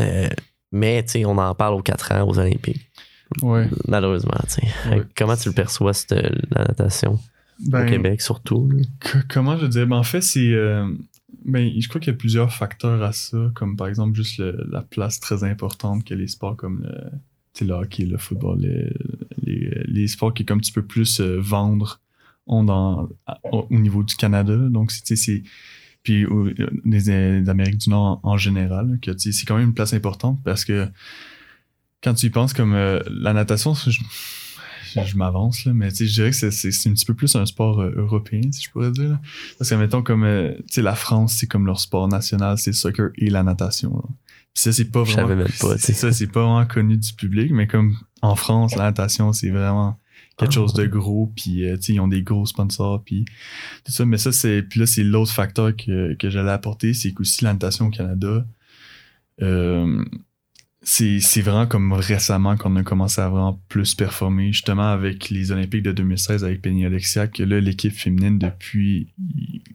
Euh, mais, on en parle aux 4 ans aux Olympiques. Ouais. Malheureusement, tu sais. Comment tu le perçois, cette, la natation? Ben, au Québec, surtout. Comment je dirais? Ben, en fait, c'est. Euh, ben, je crois qu'il y a plusieurs facteurs à ça, comme par exemple juste le, la place très importante que les sports comme le le hockey, le football, les, les, sports qui, comme tu peux plus euh, vendre, ont dans, au, niveau du Canada. Donc, c'est. Puis des, Amériques du Nord en, général, que c'est quand même une place importante parce que quand tu y penses comme euh, la natation, je, je, m'avance, là, mais je dirais que c'est un petit peu plus un sport euh, européen, si je pourrais dire. Parce que, mettons, comme la France, c'est comme leur sport national, c'est le soccer et la natation ça, c'est pas vraiment. C'est ça, c'est pas vraiment connu du public, mais comme en France, la natation, c'est vraiment quelque chose de gros, puis euh, ils ont des gros sponsors, puis tout ça. Mais ça, c'est. Puis là, c'est l'autre facteur que, que j'allais apporter, c'est qu'aussi la natation au Canada, euh, c'est vraiment comme récemment qu'on a commencé à vraiment plus performer, justement avec les Olympiques de 2016 avec Penny Alexia, que là, l'équipe féminine, depuis,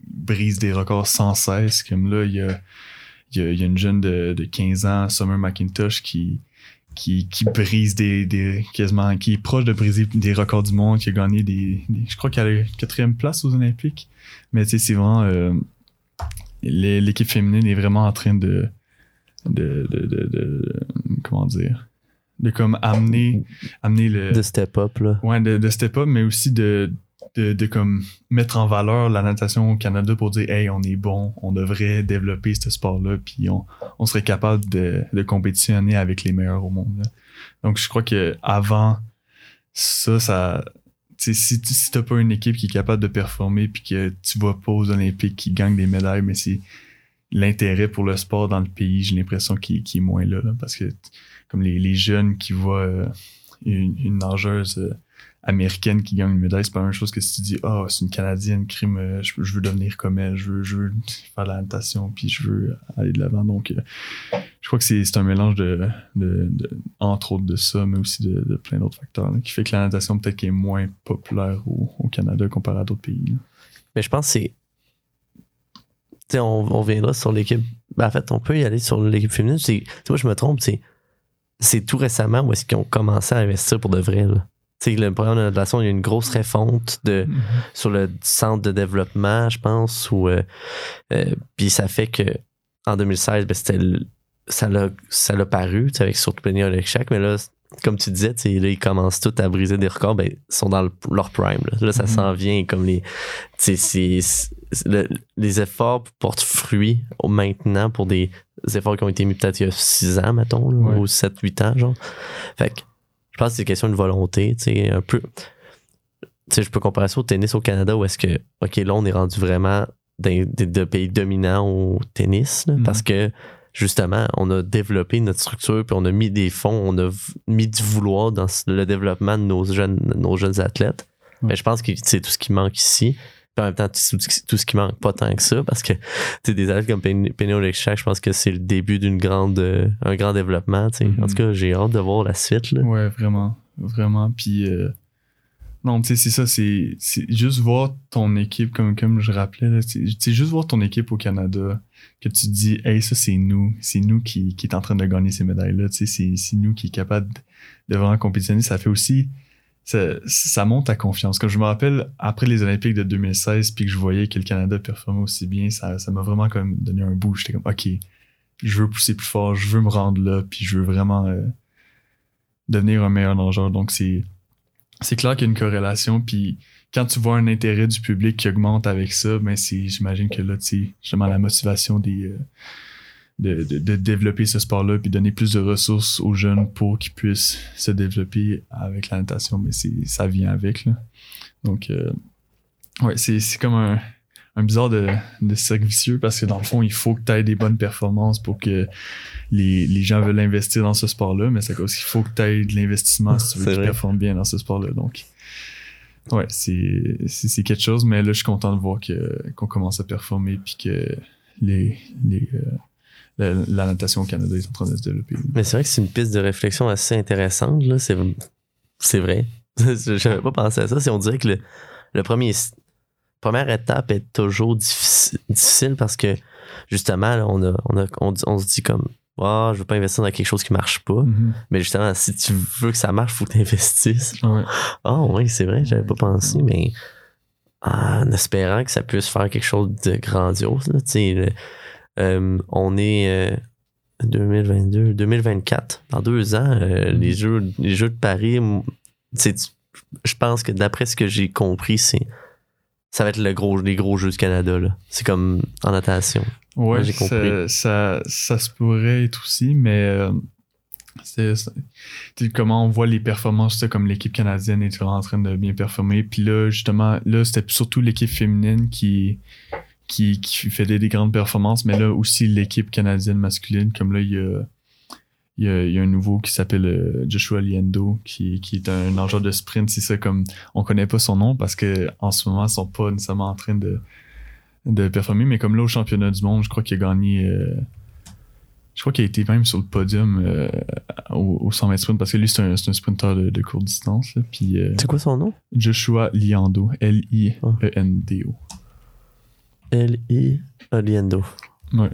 brise des records sans cesse. Comme là, il y a y, a, une jeune de, de 15 ans, Summer McIntosh, qui, qui, qui brise des, des, quasiment, qui est proche de briser des records du monde, qui a gagné des, je crois qu'elle a quatrième place aux Olympiques. Mais tu sais, c'est vraiment, euh, l'équipe féminine est vraiment en train de, de, de, de, de comment dire, de comme amener, amener le. De step up, là. Ouais, de, de step up, mais aussi de, de, de, comme mettre en valeur la natation au Canada pour dire hey on est bon on devrait développer ce sport là puis on, on serait capable de, de compétitionner avec les meilleurs au monde donc je crois que avant ça ça si, si t'as pas une équipe qui est capable de performer puis que tu vas pas aux Olympiques qui gagne des médailles mais c'est l'intérêt pour le sport dans le pays j'ai l'impression qu'il est moins là, parce que comme les, jeunes qui voient euh, une, nageuse euh, américaine qui gagne une médaille, c'est pas la même chose que si tu dis Ah, oh, c'est une Canadienne, crime, euh, je, veux devenir comme elle, je veux, je veux faire la natation, puis je veux aller de l'avant. Donc, je crois que c'est un mélange de, entre autres de ça, mais aussi de, plein d'autres facteurs qui fait que la natation peut-être est moins populaire au, au Canada comparé à d'autres pays. Mais je pense que c'est. On, on viendra sur l'équipe. Ben, en fait, on peut y aller sur l'équipe féminine. Tu vois, je me trompe, c'est tout récemment où est-ce qu'ils ont commencé à investir pour de vrai. Là sais, le programme de natation, il y a une grosse refonte de, mm-hmm. sur le centre de développement, je pense. Euh, euh, puis ça fait que en 2016, ben, c'était ça l'a ça l'a paru avec surtout Penny Olekchak, mais là comme tu disais là, ils commencent tous à briser des records ben, ils sont dans leur prime là, ça mm-hmm. s'en vient comme les les efforts portent fruit maintenant pour des efforts qui ont été mis peut-être il y a 6 ans mettons ou 7 8 ans genre fait que je pense que c'est question de volonté, tu sais, un peu. Tu sais, je peux comparer ça au tennis au Canada où est-ce que, OK, là, on est rendu vraiment des, pays dominants au tennis, mm-hmm. parce que justement, on a développé notre structure, puis on a mis des fonds, on a mis du vouloir dans le développement de nos jeunes, nos jeunes athlètes. Mais je pense que c'est tout ce qui manque ici. Puis en même temps, tout ce qui manque pas tant que ça, parce que des athlètes comme Penny je pense que c'est le début d'une grande, euh, un grand développement. En tout mm-hmm. cas, j'ai hâte de voir la suite. Là. Ouais, vraiment. Vraiment. Puis, euh, non, tu sais, c'est ça, c'est juste voir ton équipe, comme, comme je rappelais, c'est juste voir ton équipe au Canada, que tu te dis, hey, ça, c'est nous. C'est nous qui, qui est en train de gagner ces médailles-là. Sais, c'est nous qui est capable de vraiment compétitionner. Ça fait aussi ça, monte ta confiance. Comme je me rappelle, après les Olympiques de 2016, puis que je voyais que le Canada performait aussi bien, ça m'a vraiment comme donné un bout. J'étais comme, OK, je veux pousser plus fort, je veux me rendre là, puis je veux vraiment euh, devenir un meilleur nageur. Donc, c'est, c'est clair qu'il y a une corrélation, puis quand tu vois un intérêt du public qui augmente avec ça, ben c'est, j'imagine que là, tu justement, la motivation des, euh, de, de, de développer ce sport-là, puis donner plus de ressources aux jeunes pour qu'ils puissent se développer avec la natation, mais c'est, ça vient avec, là. Donc, euh, ouais, c'est, c'est comme un, un bizarre de, de cercle vicieux parce que dans le fond, il faut que tu aies des bonnes performances pour que les, les gens veulent investir dans ce sport-là, mais c'est aussi qu'il faut que tu aies de l'investissement si tu veux qu'ils performent bien dans ce sport-là. Donc, ouais, c'est, quelque chose, mais là, je suis content de voir qu'on commence à performer puis que les, les, euh, la, natation au Canada est en train de se développer. Mais c'est vrai que c'est une piste de réflexion assez intéressante. Là. C'est, vrai. J'avais pas pensé à ça. C'est, on dirait que le, le premier, première étape est toujours difficile, parce que justement, là, on, a, on, a, on se dit comme Ah, je veux pas investir dans quelque chose qui marche pas. Mhm. Mais justement, si tu veux que ça marche, faut que tu investisses. Ouais. Ah oui, c'est vrai, j'avais pas pensé, mais en espérant que ça puisse faire quelque chose de grandiose. Là, le- euh, on est euh, 2022, 2024, dans deux ans, euh, les, jeux, les Jeux de Paris, je pense que d'après ce que j'ai compris, c'est ça va être le gros, les gros Jeux du Canada. là. C'est comme en natation. Ouais, j'ai ça, compris. ça, ça se pourrait être aussi, mais euh, c'est comment on voit les performances, comme l'équipe canadienne est en train de bien performer. Puis là, justement, là, c'était surtout l'équipe féminine qui, qui, qui faisait des grandes performances, mais là aussi l'équipe canadienne masculine, comme là, il y a, il y a, il y a un nouveau qui s'appelle euh, Joshua Liendo, qui, qui est un nageur de sprint. C'est ça, comme on connaît pas son nom parce que en ce moment, ils sont pas nécessairement en train de de performer, mais comme là au championnat du monde, je crois qu'il a gagné. euh, je crois qu'il a été même sur le podium euh, au, au 100 mètres sprint parce que lui, c'est un, un sprinter de, de courte distance. là. Puis euh, C'est quoi son nom? Joshua Liando, L-I-E-N-D-O. L.I. Oliendo. Ouais.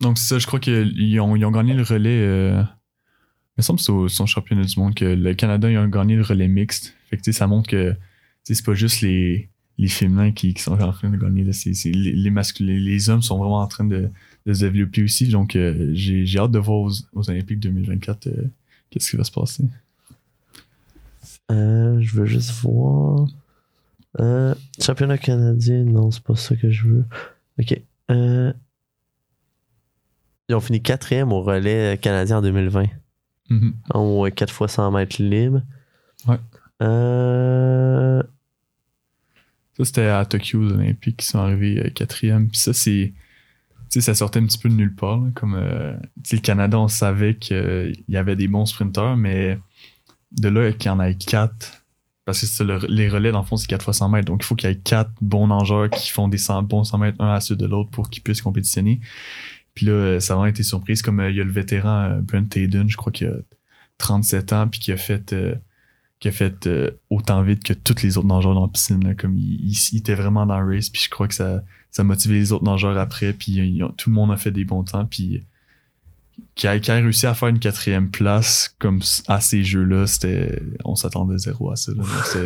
Donc, c'est ça, je crois qu'ils ont, ils ont gagné le relais. Il me semble que c'est au son championnat du monde que le Canada ils ont gagné le relais mixte. Fait que ça montre que c'est pas juste les, les féminins qui, qui sont en train de gagner. là, les, les masculins, les hommes sont vraiment en train de, de se développer aussi. Donc, euh, j'ai hâte de voir aux, aux Olympiques 2024 euh, qu'est-ce qui va se passer. Euh, je veux juste voir. Championnat canadien, non, c'est pas ça que je veux. Ok. Ils ont fini quatrième au relais canadien en 2020. Mhm. En 4 fois 100 mètres libre. Ouais. Euh, Ça, c'était à Tokyo, aux Olympiques, qui sont arrivés euh, quatrième. Puis ça, c'est. Tu sais, ça sortait un petit peu de nulle part. comme, euh, le Canada, on savait qu'il y avait des bons sprinteurs, mais de là qu'il y en ait quatre. Parce que les relais, dans le fond, c'est 4 fois 100 mètres. Donc, il faut qu'il y ait quatre bons nageurs qui font des 100 bons 100 mètres un à suite de l'autre pour qu'ils puissent compétitionner. Puis là, euh, ça a vraiment été surprise. Comme euh, il y a le vétéran euh, Brent Hayden, je crois qu'il a 37 ans, puis qui a fait. Qui a fait euh, autant vite que tous les autres nageurs dans la piscine. là. comme il, il- il était vraiment dans le race, puis je crois que ça, ça a motivé les autres nageurs après, puis euh, ils tout le monde a fait des bons temps, puis qui a, qui a réussi à faire une quatrième place comme à ces jeux-là, c'était on s'attendait zéro à ça.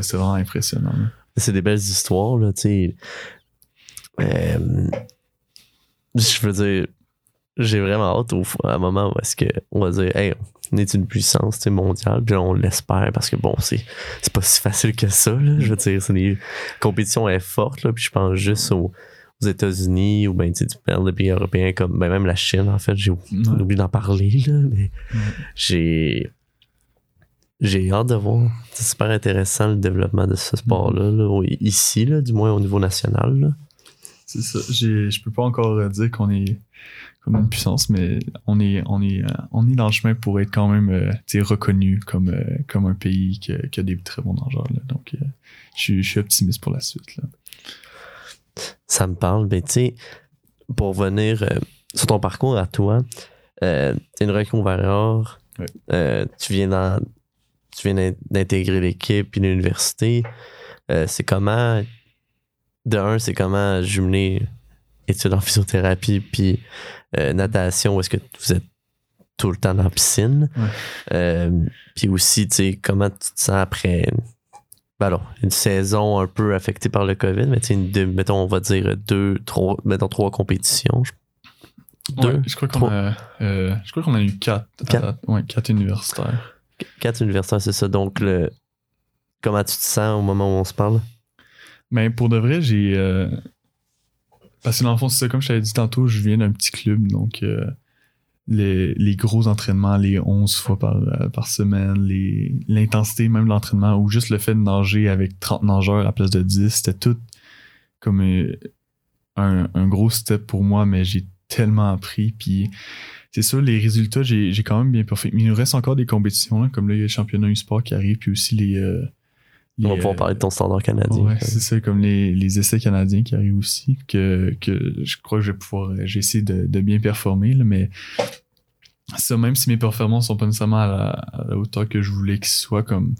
C'est vraiment impressionnant. c'est des belles histoires, là, tu sais. Euh, je veux dire, j'ai vraiment hâte au, à un moment où est-ce qu'on va dire, hey, on est une puissance mondiale, puis on l'espère parce que bon, c'est, pas si facile que ça, là. Je veux dire, c'est des compétitions est forte, là, puis je pense juste aux, aux États-Unis ou ben, tu sais, tu parles de pays européens comme ben, même la Chine, en fait, j'ai Ouais. oublié d'en parler, là, mais Ouais. j'ai. J'ai hâte de voir. C'est super intéressant le développement de ce sport-là, là, au- ici, là, du moins au niveau national. C'est ça. Je peux pas encore euh, dire qu'on est comme une puissance, mais on est, on est, euh, on est dans le chemin pour être quand même euh, reconnu comme, euh, comme un pays qui a, qui a des très bons nageurs. là. Donc, euh, je suis- je suis optimiste pour la suite. Là. Ça me parle. Mais tu sais, pour revenir euh, sur ton parcours à toi, t'es une reconversion. Ouais. Tu viens dans- tu viens d'in- d'intégrer l'équipe puis l'université. C'est comment, de un, c'est comment jumeler études en physiothérapie puis euh, natation, où est-ce que vous êtes tout le temps dans la piscine. Ouais. Euh, puis aussi, tu sais, comment tu te sens après ben alors, une saison un peu affectée par le COVID, mais tu sais, une deux- mettons, on va dire deux, trois, mettons trois compétitions. Deux, Ouais, je crois qu'on trois? a, euh, je crois qu'on a eu quatre, Quatre? Ouais, quatre universitaires. Quatre universitaires, c'est ça. Donc, le... comment tu te sens au moment où on se parle? Mais pour de vrai, j'ai. euh, Parce que dans le fond, c'est ça, comme je t'avais dit tantôt, je viens d'un petit club, donc euh, les, gros entraînements, les 11 fois par, euh, semaine, l'intensité même l'entraînement, ou juste le fait de nager avec 30 nageurs à la place de 10, c'était tout comme euh, un, gros step pour moi, mais j'ai tellement appris. Puis c'est sûr, les résultats, j'ai quand même bien parfait. Mais il nous reste encore des compétitions, comme là, il y a le championnat e-sport qui arrive, puis aussi les. On va pouvoir euh, parler de ton standard canadien. Ouais, c'est ça, comme les, les essais canadiens qui arrivent aussi, que, que je crois que je vais pouvoir, euh, j'ai essayé de, de bien performer, là, mais ça, même si mes performances sont pas nécessairement à la, à la hauteur que je voulais qu'ils soient, comme,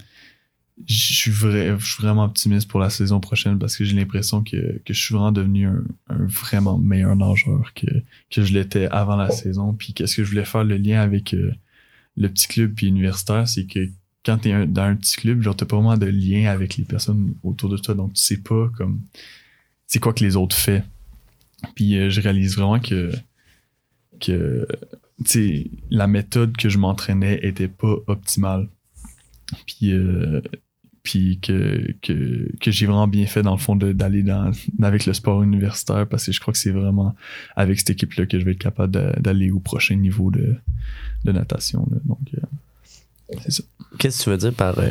je suis vrai, je suis vraiment optimiste pour la saison prochaine parce que j'ai l'impression que, que je suis vraiment devenu un, un vraiment meilleur nageur que, que je l'étais avant la saison. Puis qu'est-ce que je voulais faire le lien avec euh, le petit club puis universitaire, c'est que quand t'es un- dans un petit club, genre t'as pas vraiment de lien avec les personnes autour de toi, donc tu sais pas comme c'est quoi que les autres font. Puis euh, je réalise vraiment que que tu la méthode que je m'entraînais était pas optimale. Puis euh, puis que, que, que j'ai vraiment bien fait dans le fond d'aller avec le sport universitaire parce que je crois que c'est vraiment avec cette équipe là que je vais être capable d'aller au prochain niveau de, de natation donc euh, Qu'est-ce que tu veux dire par euh,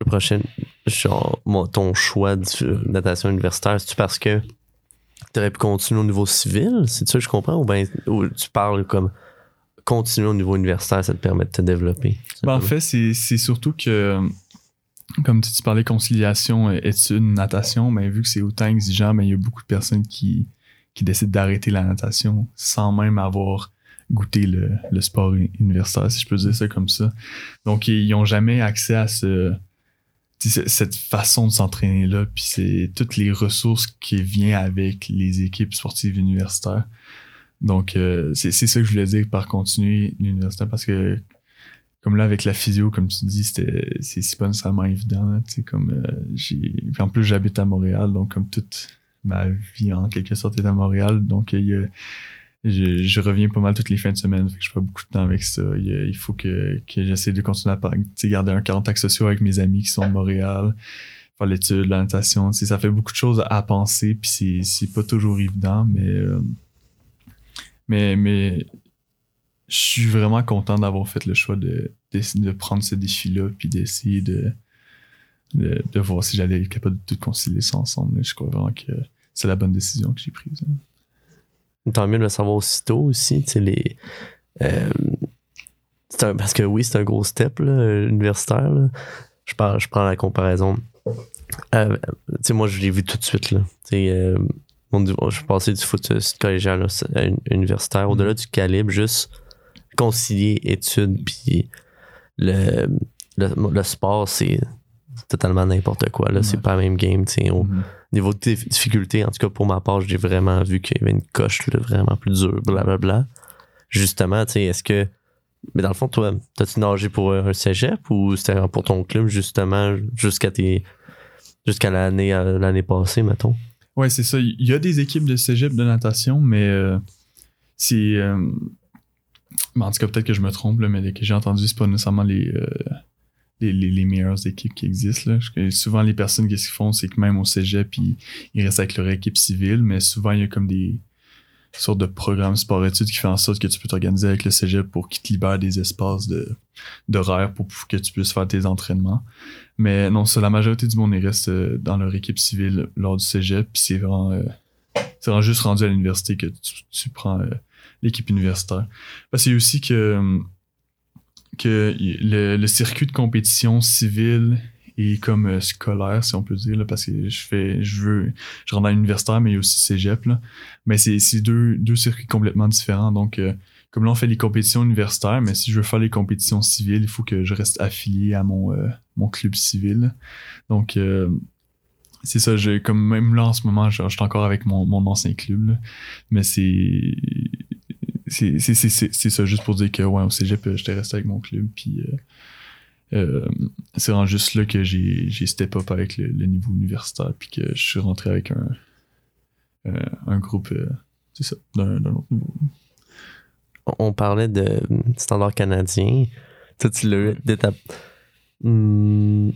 le prochain, genre, mon- ton choix de euh, natation universitaire? C'est-tu parce que tu aurais pu continuer au niveau civil? C'est ça que je comprends? Ou bien ou tu parles comme continuer au niveau universitaire, ça te permet de te développer? Ben, en fait, c'est surtout que, comme tu, tu parlais conciliation, études, natation, mais vu que c'est autant exigeant, mais il y a beaucoup de personnes qui, qui décident d'arrêter la natation sans même avoir goûté le, sport uni- universitaire, si je peux dire ça comme ça. Donc, ils n'ont jamais accès à ce, cette façon de s'entraîner-là, puis c'est toutes les ressources qui viennent avec les équipes sportives universitaires. Donc, euh, c'est ça que je voulais dire par continuer l'université parce que comme là avec la physio comme tu dis c'est pas nécessairement évident là, sais comme euh, en plus j'habite à Montréal donc comme toute ma vie en quelque sorte est à Montréal donc il y a- je, reviens pas mal toutes les fins de semaine fait que je passe beaucoup de temps avec ça il, faut que, j'essaie de continuer à garder un contact social avec mes amis qui sont de Montréal faire l'étude la natation ça fait beaucoup de choses à penser puis c'est pas toujours évident mais euh, mais je suis vraiment content d'avoir fait le choix de, prendre ce défi-là, puis d'essayer de, de, de voir si j'allais être capable de tout concilier ça ensemble. Je crois vraiment que c'est la bonne décision que j'ai prise. hein. Tant mieux de le savoir aussitôt aussi. Tu sais, les, euh, un- parce que oui, c'est un gros step là, universitaire. là. Je, parle, je prends la comparaison. Euh, tu sais, moi, je l'ai vu tout de suite. Là. Tu sais, euh, je suis passé du foot euh, collégial à un- universitaire. Au-delà du calibre, juste concilier études puis le, le, le sport, c'est totalement n'importe quoi. Là. C'est Ouais. pas la même game. tu sais, au-. Niveau de dif- difficulté, en tout cas pour ma part, j'ai vraiment vu qu'il y avait une coche vraiment plus dure, blablabla. Justement, tu sais, est-ce que. Mais dans le fond, toi, t'as-tu nagé pour un cégep ou c'était pour ton club, justement, jusqu'à tes. Jusqu'à l'année euh, l'année passée, mettons? Ouais, c'est ça. Il y a des équipes de cégep de natation, mais euh, c'est. euh, ben, en tout cas, peut-être que je me trompe, mais de que j'ai entendu, c'est pas nécessairement les, les, meilleures équipes qui existent. Là. Souvent, les personnes, qu'est-ce qu'ils font, c'est que même au cégep, ils, restent avec leur équipe civile, mais souvent, il y a comme des sortes de programmes sport-études qui font en sorte que tu peux t'organiser avec le cégep pour qu'ils te libèrent des espaces d'horaire pour que tu puisses faire tes entraînements. Mais non, ça, la majorité du monde, ils restent euh, dans leur équipe civile lors du cégep, puis c'est vraiment, euh, c'est vraiment juste rendu à l'université que tu, prends euh, l'équipe universitaire. Parce y a aussi que, euh, que le, circuit de compétition civile et comme euh, scolaire, si on peut dire, là, parce que je fais, je veux, je rentre dans l'universitaire, mais il y a aussi cégep, là. Mais c'est, deux, deux circuits complètement différents. Donc, euh, comme là, on fait les compétitions universitaires, mais si je veux faire les compétitions civiles, il faut que je reste affilié à mon, euh, mon club civil. Donc, c'est ça, comme même là en ce moment, je, suis encore avec mon, mon ancien club, mais c'est c'est c'est- c'est- c'est- c'est ça, juste pour dire que ouais, au cégep, euh, j'étais resté avec mon club, puis euh, euh, c'est vraiment juste là que j'ai j'ai step up avec le, le niveau universitaire, puis que je suis rentré avec un, euh, un groupe, euh, c'est ça, d'un autre niveau. on parlait de standard canadien. Toi, tu l'as eu de ta. Hmm.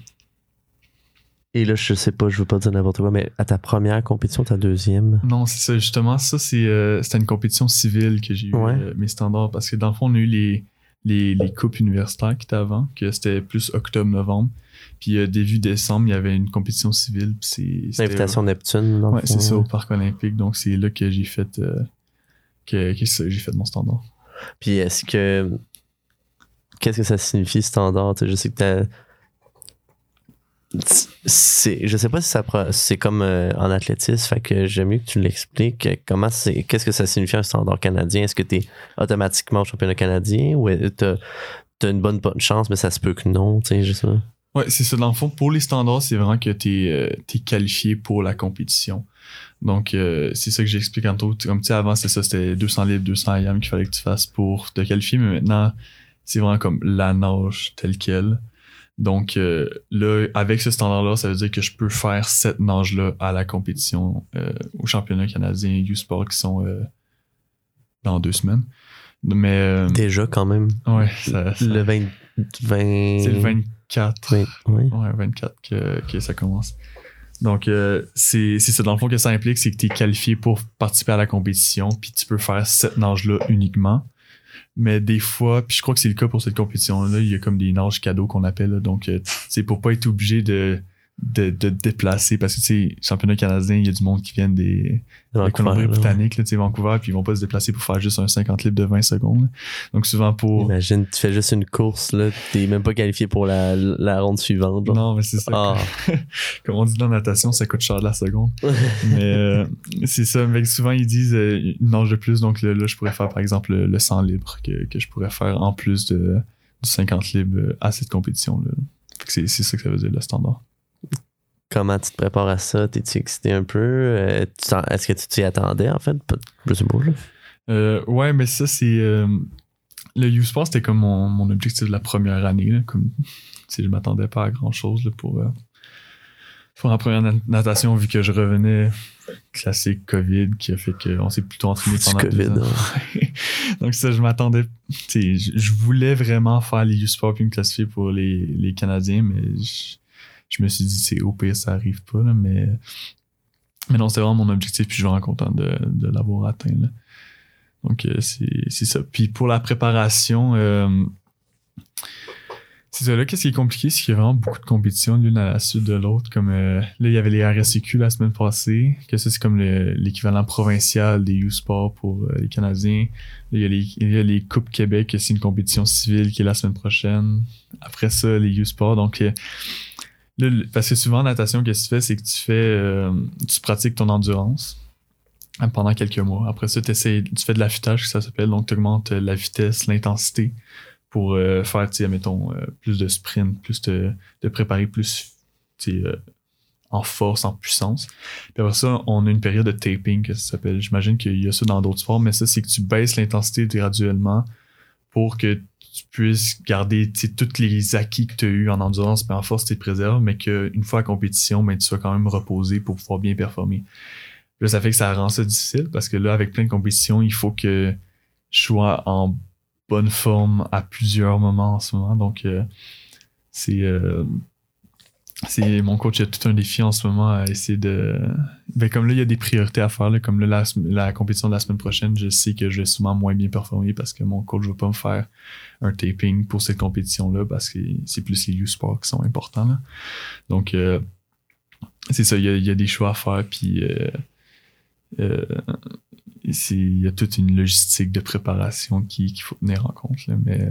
Et là, je sais pas, je veux pas dire n'importe quoi, mais à ta première compétition, ta deuxième? Non, c'est ça, justement, ça, c'est euh, c'était une compétition civile que j'ai eu Ouais. euh, mes standards parce que dans le fond, on a eu les, les, les coupes universitaires qui étaient avant, que c'était plus octobre-novembre. Puis euh, début décembre, il y avait une compétition civile. puis c'est- c'était- L'invitation Neptune. Ouais, c'est ça, au Parc Olympique. Donc, c'est là que j'ai fait, que, que ça, j'ai fait mon standard. Puis est-ce que. Qu'est-ce que ça signifie standard? Tu je sais que t'as. C'est, je sais pas si ça c'est comme euh, en athlétisme, fait que j'aime mieux que tu l'expliques. euh, Comment c'est, qu'est-ce que ça signifie un standard canadien? Est-ce que tu es automatiquement au championnat canadien ou euh, t'as, t'as une bonne chance, mais ça se peut que non, tu sais, je sais c'est ça. Dans le fond, pour les standards, c'est vraiment que tu es, qualifié pour la compétition. Donc, euh, c'est ça que j'explique en tout. Comme tu sais, avant, c'était ça, c'était 200 libres, 200 IM qu'il fallait que tu fasses pour te qualifier, mais maintenant, c'est vraiment comme la nage telle quelle. Donc, euh, là, avec ce standard-là, ça veut dire que je peux faire cette nage-là à la compétition euh, au championnat canadien U-Sport qui sont euh, dans deux semaines. Mais, Déjà, quand même. ouais, ça, ça- Le 20. 20 c'est le 24. 20 ouais. Ouais, 24 que, que ça commence. Donc, c'est c'est ça. Dans le fond, que ça implique, c'est que tu es qualifié pour participer à la compétition, puis tu peux faire cette nage-là uniquement. Mais des fois, puis je crois que c'est le cas pour cette compétition-là, il y a comme des nages cadeaux qu'on appelle. Donc, euh, c'est pour pas être obligé de, de, de te déplacer, parce que, tu sais, championnat canadien, il y a du monde qui viennent des, De Colombie-Britannique, là, tu sais, Vancouver, puis ils vont pas se déplacer pour faire juste un 50 litres de 20 secondes. là. Donc, souvent pour... Imagine, tu fais juste une course, là, t'es même pas qualifié pour la, la ronde suivante. Non, mais c'est ça. Ah. Comme on dit dans la natation, ça coûte cher de la seconde. Mais euh, c'est ça. Mais souvent, ils disent euh, une nage de plus. Donc là, là, je pourrais faire, par exemple, le, le 100 libre que, que je pourrais faire en plus de, du 50 libre euh, à cette compétition-là. Fait que c'est c'est ça que ça veut dire, le standard. Comment tu te prépares à ça? T'es-tu excité un peu? Euh, Est-ce que tu t'y attendais, en fait? Je sais pas, là. Euh, ouais, mais ça, c'est. euh, le U-Sport, c'était comme mon, mon objectif de la première année. Là, comme je m'attendais pas à grand chose pour, pour la première na- natation, vu que je revenais classique COVID qui a fait qu'on s'est plutôt entraîné pendant deux COVID, ans. hein. Donc ça, je m'attendais. je voulais vraiment faire les U-Sport puis me classifier pour les, les Canadiens, mais je, je me suis dit, c'est au pire, ça arrive pas. Là, mais, mais non, c'était vraiment mon objectif, puis je suis vraiment content de, de l'avoir atteint. Là. Donc euh, c'est ça. Puis pour la préparation, euh, c'est ça. Là, qu'est-ce qui est compliqué, c'est qu'il y a vraiment beaucoup de compétitions l'une à la suite de l'autre. Comme euh, là, il y avait les RSEQ la semaine passée, que ça, c'est comme le- l'équivalent provincial des U-Sport pour euh, les Canadiens. Là, il y a les, il y a les Coupes Québec, c'est une compétition civile qui est la semaine prochaine. Après ça, les U-Sport. Donc, euh, parce que souvent, en natation, qu'est-ce que tu fais, c'est que tu fais, euh, tu pratiques ton endurance hein, pendant quelques mois. Après ça, tu fais de l'affûtage, ça s'appelle. Donc, tu augmentes la vitesse, l'intensité pour euh, faire, mettons, euh, plus de sprint, plus de, préparer plus, euh, en force, en puissance. Puis après ça, on a une période de taping, que ça s'appelle. J'imagine qu'il y a ça dans d'autres sports, mais ça, c'est que tu baisses l'intensité graduellement pour que tu puisses garder tous les acquis que tu as eu en endurance, mais en force, tu te préserves, mais qu'une fois à compétition, ben, tu sois quand même reposé pour pouvoir bien performer. Là, ça fait que ça rend ça difficile parce que là, avec plein de compétitions, il faut que je sois en bonne forme à plusieurs moments en ce moment. Donc, euh, c'est. euh, c'est mon coach a tout un défi en ce moment à essayer de. Ben, comme là, il y a des priorités à faire. là. comme là, la, compétition de la semaine prochaine, je sais que je vais souvent moins bien performer parce que mon coach ne va pas me faire un taping pour cette compétition-là parce que c'est plus les U-Sports qui sont importants. là. Donc, euh, c'est ça, il y, a, des choix à faire. Puis, euh, euh, il y a toute une logistique de préparation qui- qu'il faut tenir en compte. là, mais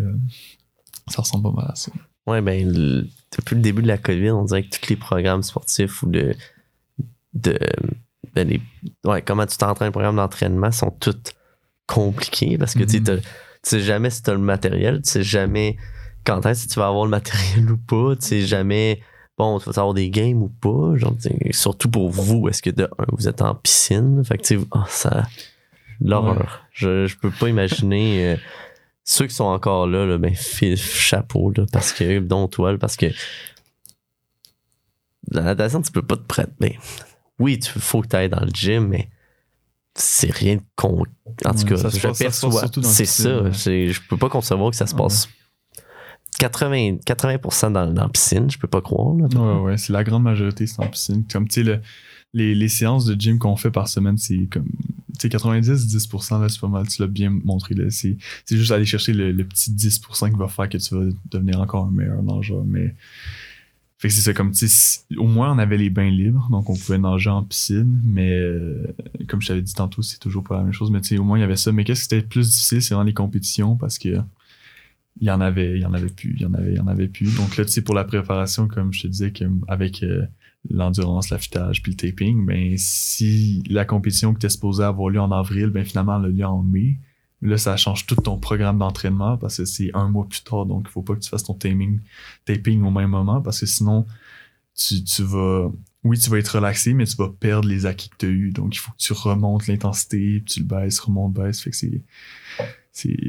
ça ressemble pas mal à ça. Ouais, ben, le- depuis le début de la COVID, on dirait que tous les programmes sportifs ou de. de ben, les- ouais, comment tu t'entraînes, les programmes d'entraînement sont tous compliqués parce que tu sais, Mhm. t'as- tu sais jamais si tu as le matériel, tu sais jamais quand est-ce que tu vas avoir le matériel ou pas, tu sais jamais. Bon, tu vas avoir des games ou pas, genre, surtout pour vous, est-ce que de un, vous êtes en piscine? Fait que, tu sais, ah, ça. L'horreur. Je, je peux pas imaginer. euh, ceux qui sont encore là, là ben, fil- chapeau, là, parce que, dont toi, là, parce que la natation, tu peux pas te prêter. Ben, oui, il faut que tu ailles dans le gym, mais c'est rien de con. En tout Ouais, cas, je perçois. C'est ça. Je peux pas concevoir que ça se Ouais. passe 80, 80% dans, dans la piscine, je peux pas croire. Là. Ouais, ouais, c'est la grande majorité, c'est en piscine. Comme, tu sais, le- les, séances de gym qu'on fait par semaine, c'est comme, tu sais, 90-10%, là, c'est pas mal, tu l'as bien montré, là. C'est, c'est juste aller chercher le, le petit 10% qui va faire que tu vas devenir encore un meilleur nageur, mais, fait que c'est ça, comme, tu au moins, on avait les bains libres, donc on pouvait nager en piscine, mais, euh, comme je t'avais dit tantôt, c'est toujours pas la même chose, mais tu sais, au moins, il y avait ça. Mais qu'est-ce qui était plus difficile, c'est vraiment les compétitions, parce que, il y en avait, il y en avait plus, il y en avait, il y en avait plus. Donc là, tu sais, pour la préparation, comme je te disais, avec euh, l'endurance, l'affûtage, puis le taping, ben si la compétition qui était supposée avoir lieu en avril, ben finalement elle a lieu en mai. Là, ça change tout ton programme d'entraînement parce que c'est un mois plus tard, donc il faut pas que tu fasses ton taping, taping au même moment parce que sinon, tu, tu vas, oui, tu vas être relaxé, mais tu vas perdre les acquis que tu as eu. Donc il faut que tu remontes l'intensité, puis tu le baisses, remontes, baisses. Fait que c'est,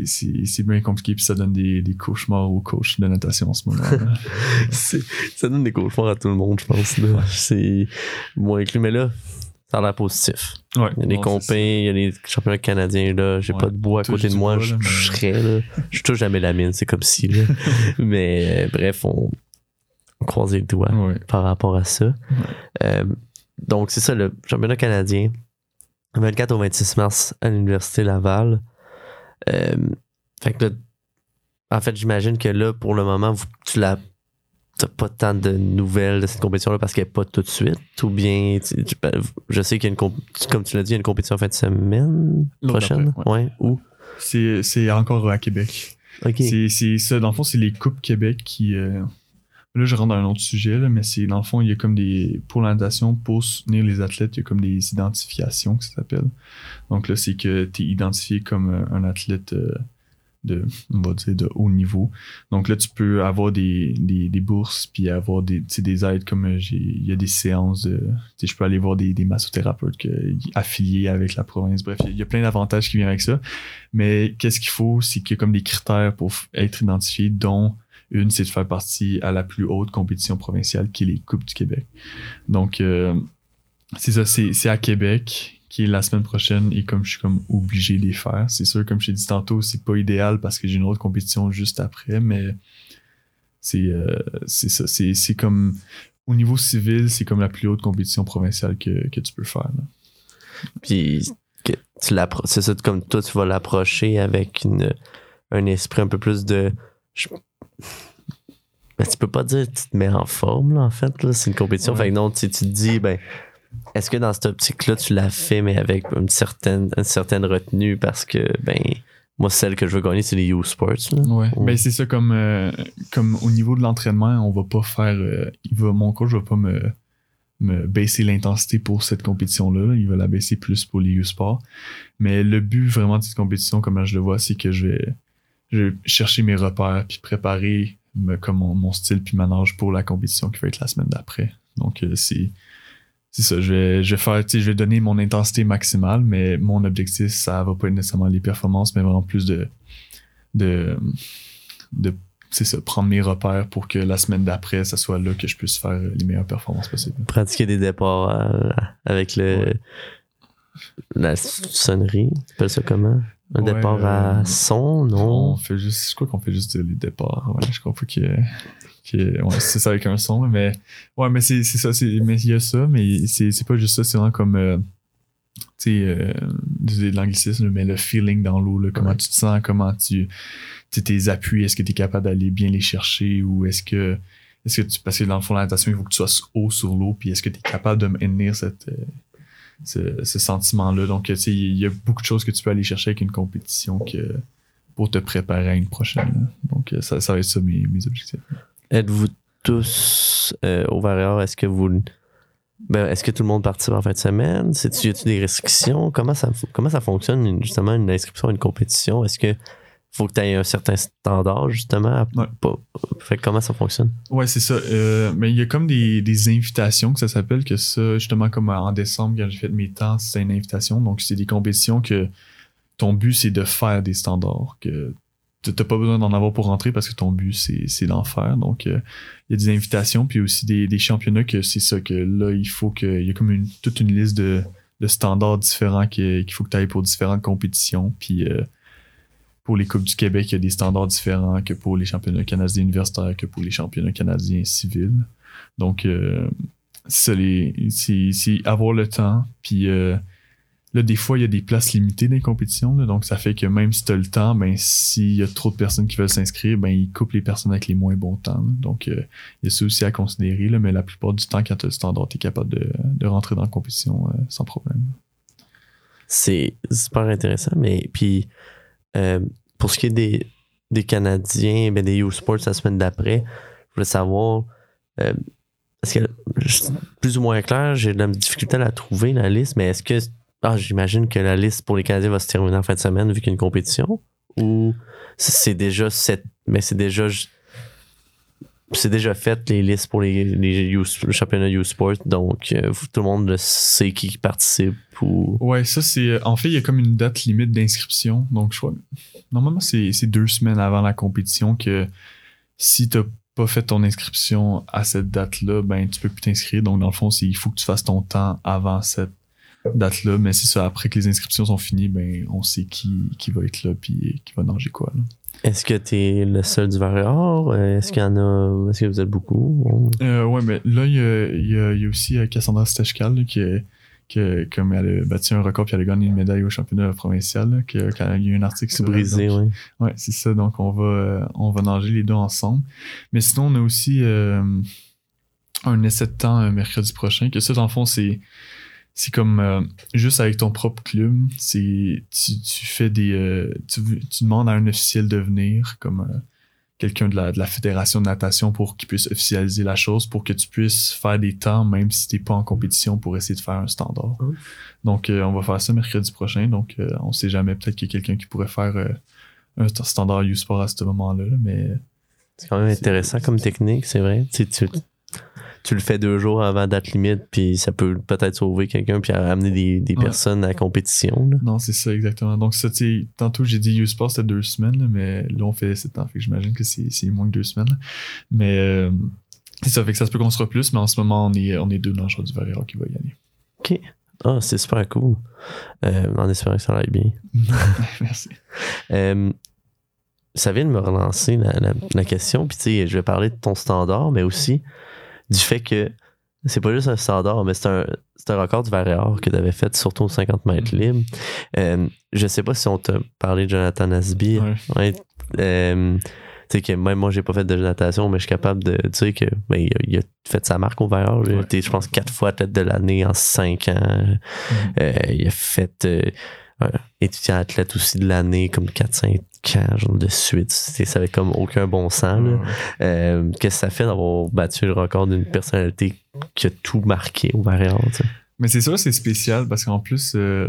c'est, bien compliqué, puis ça donne des, des cauchemars aux coachs de natation en ce moment. ça donne des cauchemars à tout le monde, je pense. là. C'est moi inclus, mais là, ça a l'air positif. ouais, Il y a des compés, il y a les championnats canadiens, là. J'ai Ouais. pas de bois à côté de moi, bois, je, là, mais- je serais, là. Je touche jamais la mine, c'est comme si, là. mais euh, bref, on, on croise les doigts Ouais. par rapport à ça. Euh, donc, c'est ça, le championnat canadien, 24 au 26 mars à l'Université Laval. Euh, fait que là, en fait, j'imagine que là, pour le moment, vous, tu l'as. T'as pas tant de nouvelles de cette compétition-là parce qu'elle n'est pas tout de suite, ou bien tu- tu- je sais qu'il y a une comp- comme tu l'as dit, il y a une compétition en fin de semaine prochaine. ouais. Où? C'est, c'est encore à Québec. Ok. C'est, c'est ça, dans le fond, c'est les Coupes Québec qui. euh, Là, je rentre dans un autre sujet, là, mais c'est dans le fond, il y a comme des. Pour la pour soutenir les athlètes, il y a comme des identifications que ça s'appelle. Donc là, c'est que tu es identifié comme euh, un athlète euh, de, on va dire, de haut niveau. Donc là, tu peux avoir des, des, des bourses, puis avoir des, des aides comme euh. Il y a des séances de. Je peux aller voir des, des massothérapeutes affiliés avec la province. Bref, il y a plein d'avantages qui viennent avec ça. Mais qu'est-ce qu'il faut, c'est qu'il y a comme des critères pour être identifié, dont une, c'est de faire partie à la plus haute compétition provinciale, qui est les Coupes du Québec. Donc, euh, c'est ça, c'est à Québec, qui est la semaine prochaine, et comme je suis comme obligé de les faire, c'est sûr, comme je t'ai dit tantôt, c'est pas idéal parce que j'ai une autre compétition juste après, mais c'est euh, ça, c'est comme, au niveau civil, c'est comme la plus haute compétition provinciale que, tu peux faire. Puis c'est ça, comme toi, tu vas l'approcher avec un esprit un peu plus de. Ben, tu peux pas dire que tu te mets en forme, là, en fait. Là. C'est une compétition. Ouais. Fait que non, tu, tu te dis, ben, est-ce que dans cette optique-là, tu l'as fait, mais avec une certaine, une certaine retenue? Parce que, ben, moi, celle que je veux gagner, c'est les U-Sports. Ouais. Ben c'est ça comme euh, comme au niveau de l'entraînement, on va pas faire euh, il va mon coach va pas me me baisser l'intensité pour cette compétition là, il va la baisser plus pour les U-Sport. Mais le but vraiment de cette compétition comme je le vois, c'est que je vais je vais chercher mes repères puis préparer me- comme mon, mon style puis ma nage pour la compétition qui va être la semaine d'après. Donc euh, c'est c'est ça, je vais, je vais faire, je vais donner mon intensité maximale, mais mon objectif, ça va pas être nécessairement les performances, mais vraiment plus de, de, de c'est ça, prendre mes repères pour que la semaine d'après, ça soit là que je puisse faire les meilleures performances possibles. Pratiquer des départs euh, avec le. Ouais. La sonnerie, tu appelles ça comment? Un Ouais, départ euh, à son, non? On fait juste, je crois qu'on fait juste les départs. Ouais, je crois pas que, que ouais, c'est ça avec un son, mais ouais, mais c'est ça, c'est mais il y a ça, mais c'est c'est pas juste ça, c'est vraiment comme euh, tu sais, euh, de l'anglicisme, mais le feeling dans l'eau, comment Ouais. tu te sens, comment tu, tes appuis, est-ce que tu es capable d'aller bien les chercher ou est-ce que est-ce que tu parce que dans le fond la natation, il faut que tu sois haut sur l'eau, puis est-ce que tu es capable de maintenir cette euh, ce, sentiment-là. Donc, il y a beaucoup de choses que tu peux aller chercher avec une compétition que pour te préparer à une prochaine. Donc, euh, ça, ça va être ça mes, objectifs. Êtes-vous tous euh, au Vareur? Est-ce que vous. Ben, est-ce que tout le monde participe en fin de semaine? Y a-tu des restrictions? Comment ça, comment ça fonctionne, justement, une inscription à une compétition? Est-ce que faut que tu aies un certain standard, justement? à- Ouais. pas- fait que comment ça fonctionne? Ouais, c'est ça. Euh, mais il y a comme des, des invitations que ça s'appelle, que ça, justement, comme en décembre, quand j'ai fait mes temps, c'est une invitation. Donc, c'est des compétitions que ton but, c'est de faire des standards. Que t- t'as pas besoin d'en avoir pour rentrer parce que ton but, c'est c'est d'en faire. Donc, euh, il y a des invitations, puis aussi des, des championnats que c'est ça, que là, il faut que. Il y a comme une, toute une liste de, de standards différents qu'il faut que tu ailles pour différentes compétitions. Puis euh, pour les Coupes du Québec, il y a des standards différents que pour les championnats canadiens universitaires, que pour les championnats canadiens civils. Donc, euh, c'est avoir le temps. Puis euh, là, des fois, il y a des places limitées dans les compétitions. donc, ça fait que même si tu as le temps, ben, s'il y a trop de personnes qui veulent s'inscrire, ben, ils coupent les personnes avec les moins bons temps. Donc, euh, il y a ça aussi à considérer. Mais la plupart du temps, quand tu as le standard, tu es capable de, rentrer dans la compétition sans problème. C'est super intéressant. Mais puis, pour ce qui est des, des Canadiens, ben, des U-Sports la semaine d'après, je voulais savoir parce que plus ou moins clair, j'ai de la difficulté à la trouver, la liste, mais est-ce que. Ah, j'imagine que la liste pour les Canadiens va se terminer en fin de semaine vu qu'il y a une compétition. Ou c'est déjà cette. Mais c'est déjà. C'est déjà fait les listes pour les, les championnats U-Sport, donc euh, tout le monde sait qui participe. Ou... Ouais, ça c'est. En fait, il y a comme une date limite d'inscription. Donc, je crois. Normalement, c'est deux semaines avant la compétition que si tu pas fait ton inscription à cette date-là, ben tu peux plus t'inscrire. Donc, dans le fond, il faut que tu fasses ton temps avant cette date-là. Mais c'est ça, après que les inscriptions sont finies, ben on sait qui, qui va être là puis qui va nager quoi. Est-ce que tu es le seul du Varior? Est-ce qu'il y en a. Est-ce que vous êtes beaucoup? Euh, ouais, mais là, il y a, y, y a, aussi euh, Cassandra Stechkal qui est que comme elle a battu un record puis elle a gagné une médaille au championnat provincial que quand il y a eu un article sur brisé oui ouais c'est ça donc on va euh, on va nager les deux ensemble mais sinon on a aussi euh, un essai de temps mercredi prochain que ça dans le fond c'est c'est comme euh, juste avec ton propre club c'est tu, tu fais des tu, tu demandes à un officiel de venir comme quelqu'un de la, de la fédération de natation pour qu'il puisse officialiser la chose, pour que tu puisses faire des temps, même si t'es pas en compétition, pour essayer de faire un standard. Donc, euh, on va faire ça mercredi prochain. Donc, euh, on sait jamais, peut-être qu'il y a quelqu'un qui pourrait faire euh, un standard U-Sport à ce moment-là, mais... C'est quand même intéressant comme technique, c'est vrai. Tu, tu, tu le fais deux jours avant date limite, puis ça peut peut-être sauver quelqu'un puis amener des, des personnes à la compétition. Non, c'est ça, exactement. Donc, ça, tantôt, j'ai dit U-Sport, c'était deux semaines, mais là, on fait sept ans, fait que j'imagine que c'est moins que deux semaines. Mais euh, c'est ça, fait que ça se peut qu'on sera plus, mais en ce moment, on est, on est deux dans le du Valera qui va gagner. OK. Ah, c'est super cool. Euh, en espérant que ça aille bien. Merci. Euh, ça vient de me relancer la, la question, puis tu sais, je vais parler de ton standard, mais aussi du fait que c'est pas juste un standard, mais c'est un, un, record du Varéor que tu avais fait, surtout aux 50 mètres mm. libres. Euh, je sais pas si on t'a parlé de Jonathan Asby. Ouais. Euh, tu sais que même moi, j'ai pas fait de natation, mais je suis capable de dire que ben, il, a, fait sa marque au Varéor. Il a été, je pense, quatre fois tête de l'année en cinq ans. Mm. Euh, il a fait étudiant athlète aussi de l'année, comme 4-5 ans genre de suite. Ça avait comme aucun bon sens. Euh, qu'est-ce que ça fait d'avoir battu le record d'une personnalité qui a tout marqué au variant? Mais c'est ça, c'est spécial parce qu'en plus, euh,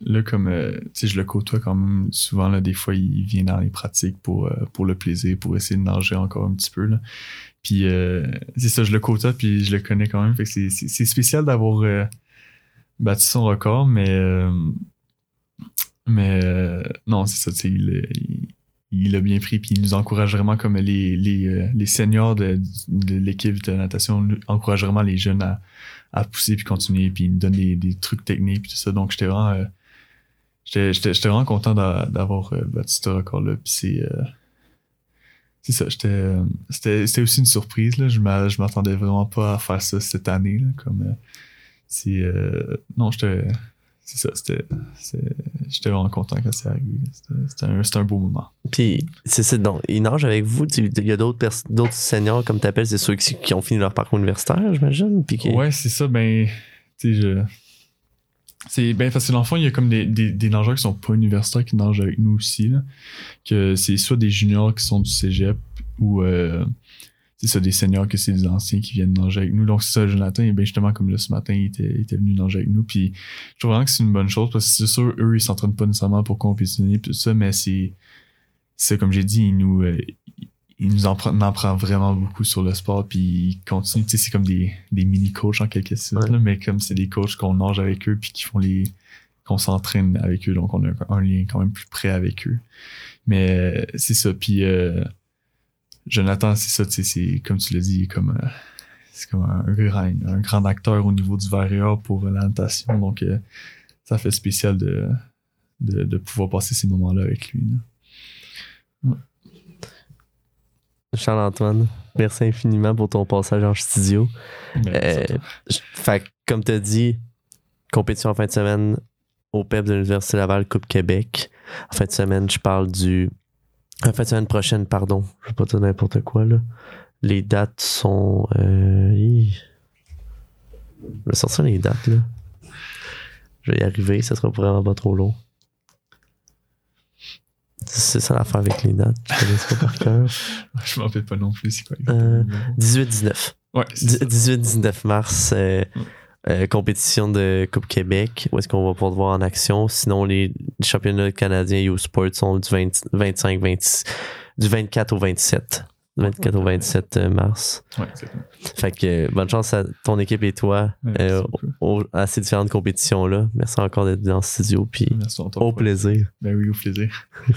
là, comme euh, sais, je le côtoie quand même souvent, là, des fois, il vient dans les pratiques pour, pour le plaisir, pour essayer de nager encore un petit peu. Là. Puis c'est ça, je le côtoie, puis je le connais quand même. Fait que c'est spécial d'avoir battu son record, mais mais euh, non, c'est ça, il, il, il, a bien pris, puis il nous encourage vraiment comme les, les, euh, les seniors de, de l'équipe de natation encouragent vraiment les jeunes à, pousser puis continuer, puis il nous donne des, des trucs techniques puis tout ça. Donc j'étais vraiment, euh, j'étais, vraiment content d'avoir battu ce record-là. Puis c'est, c'est ça, c'était aussi une surprise. Là. Je m'attendais vraiment pas à faire ça cette année. Là, comme, c'est, non, j'étais c'est ça, c'était. J'étais vraiment content quand c'est arrivé. C'était un, un, beau moment. Puis, c'est ça, donc, ils nagent avec vous. Il y a d'autres seniors, comme tu appelles, c'est ceux qui, qui, ont fini leur parcours universitaire, j'imagine. Puis Ouais, c'est ça. Ben, tu sais, je. C'est bien facile. L'enfant, il y a comme des, des, des, nageurs qui sont pas universitaires qui nagent avec nous aussi. Là. Que c'est soit des juniors qui sont du cégep ou. Euh, c'est ça, des seniors que c'est des anciens qui viennent nager avec nous. Donc, c'est ça, Jonathan, et bien justement, comme là, ce matin, il était, était venu nager avec nous. Puis, je trouve vraiment que c'est une bonne chose parce que c'est sûr, eux, ils s'entraînent pas nécessairement pour compétitionner, tout ça, mais c'est, c'est comme j'ai dit, ils nous, euh, il nous en, prend, vraiment beaucoup sur le sport, puis ils continuent, tu sais, c'est comme des, des mini-coachs en quelque sorte, mais comme c'est des coachs qu'on nage avec eux, puis qui font les, qu'on s'entraîne avec eux, donc on a un, lien quand même plus près avec eux. Mais euh, c'est ça, puis euh, Jonathan, c'est ça, c'est comme tu l'as dit, comme euh, c'est comme un, grand, un grand acteur au niveau du VAR pour la natation. Donc, euh, ça fait spécial de, de, de pouvoir passer ces moments-là avec lui. Charles-Antoine, merci infiniment pour ton passage en studio. Ben, Euh, fait que, comme tu as dit, compétition en fin de semaine au PEP de l'Université Laval, Coupe Québec. En fin de semaine, je parle du. En de semaine prochaine, pardon. Je vais pas dire n'importe quoi, là. Les dates sont. Euh... Je vais sortir les dates, là. Je vais y arriver, ça sera vraiment pas trop long. C'est ça l'affaire avec les dates. Je connais ça par cœur. je m'en rappelle pas non plus, c'est quoi Euh, exactement. 18-19. Ouais, c'est ça. 18-19 mars, euh. Euh, compétition de Coupe Québec, où est-ce qu'on va pouvoir te voir en action. Sinon, les championnats canadiens U Sport sont du 20 25, 26, du 24 au 27. 24 au 27 mars. Ouais, exactement. Fait que euh, bonne chance à ton équipe et toi euh, au- à ces différentes compétitions-là. Merci encore d'être dans le studio, puis Merci à toi. au plaisir. Ben oui, au plaisir.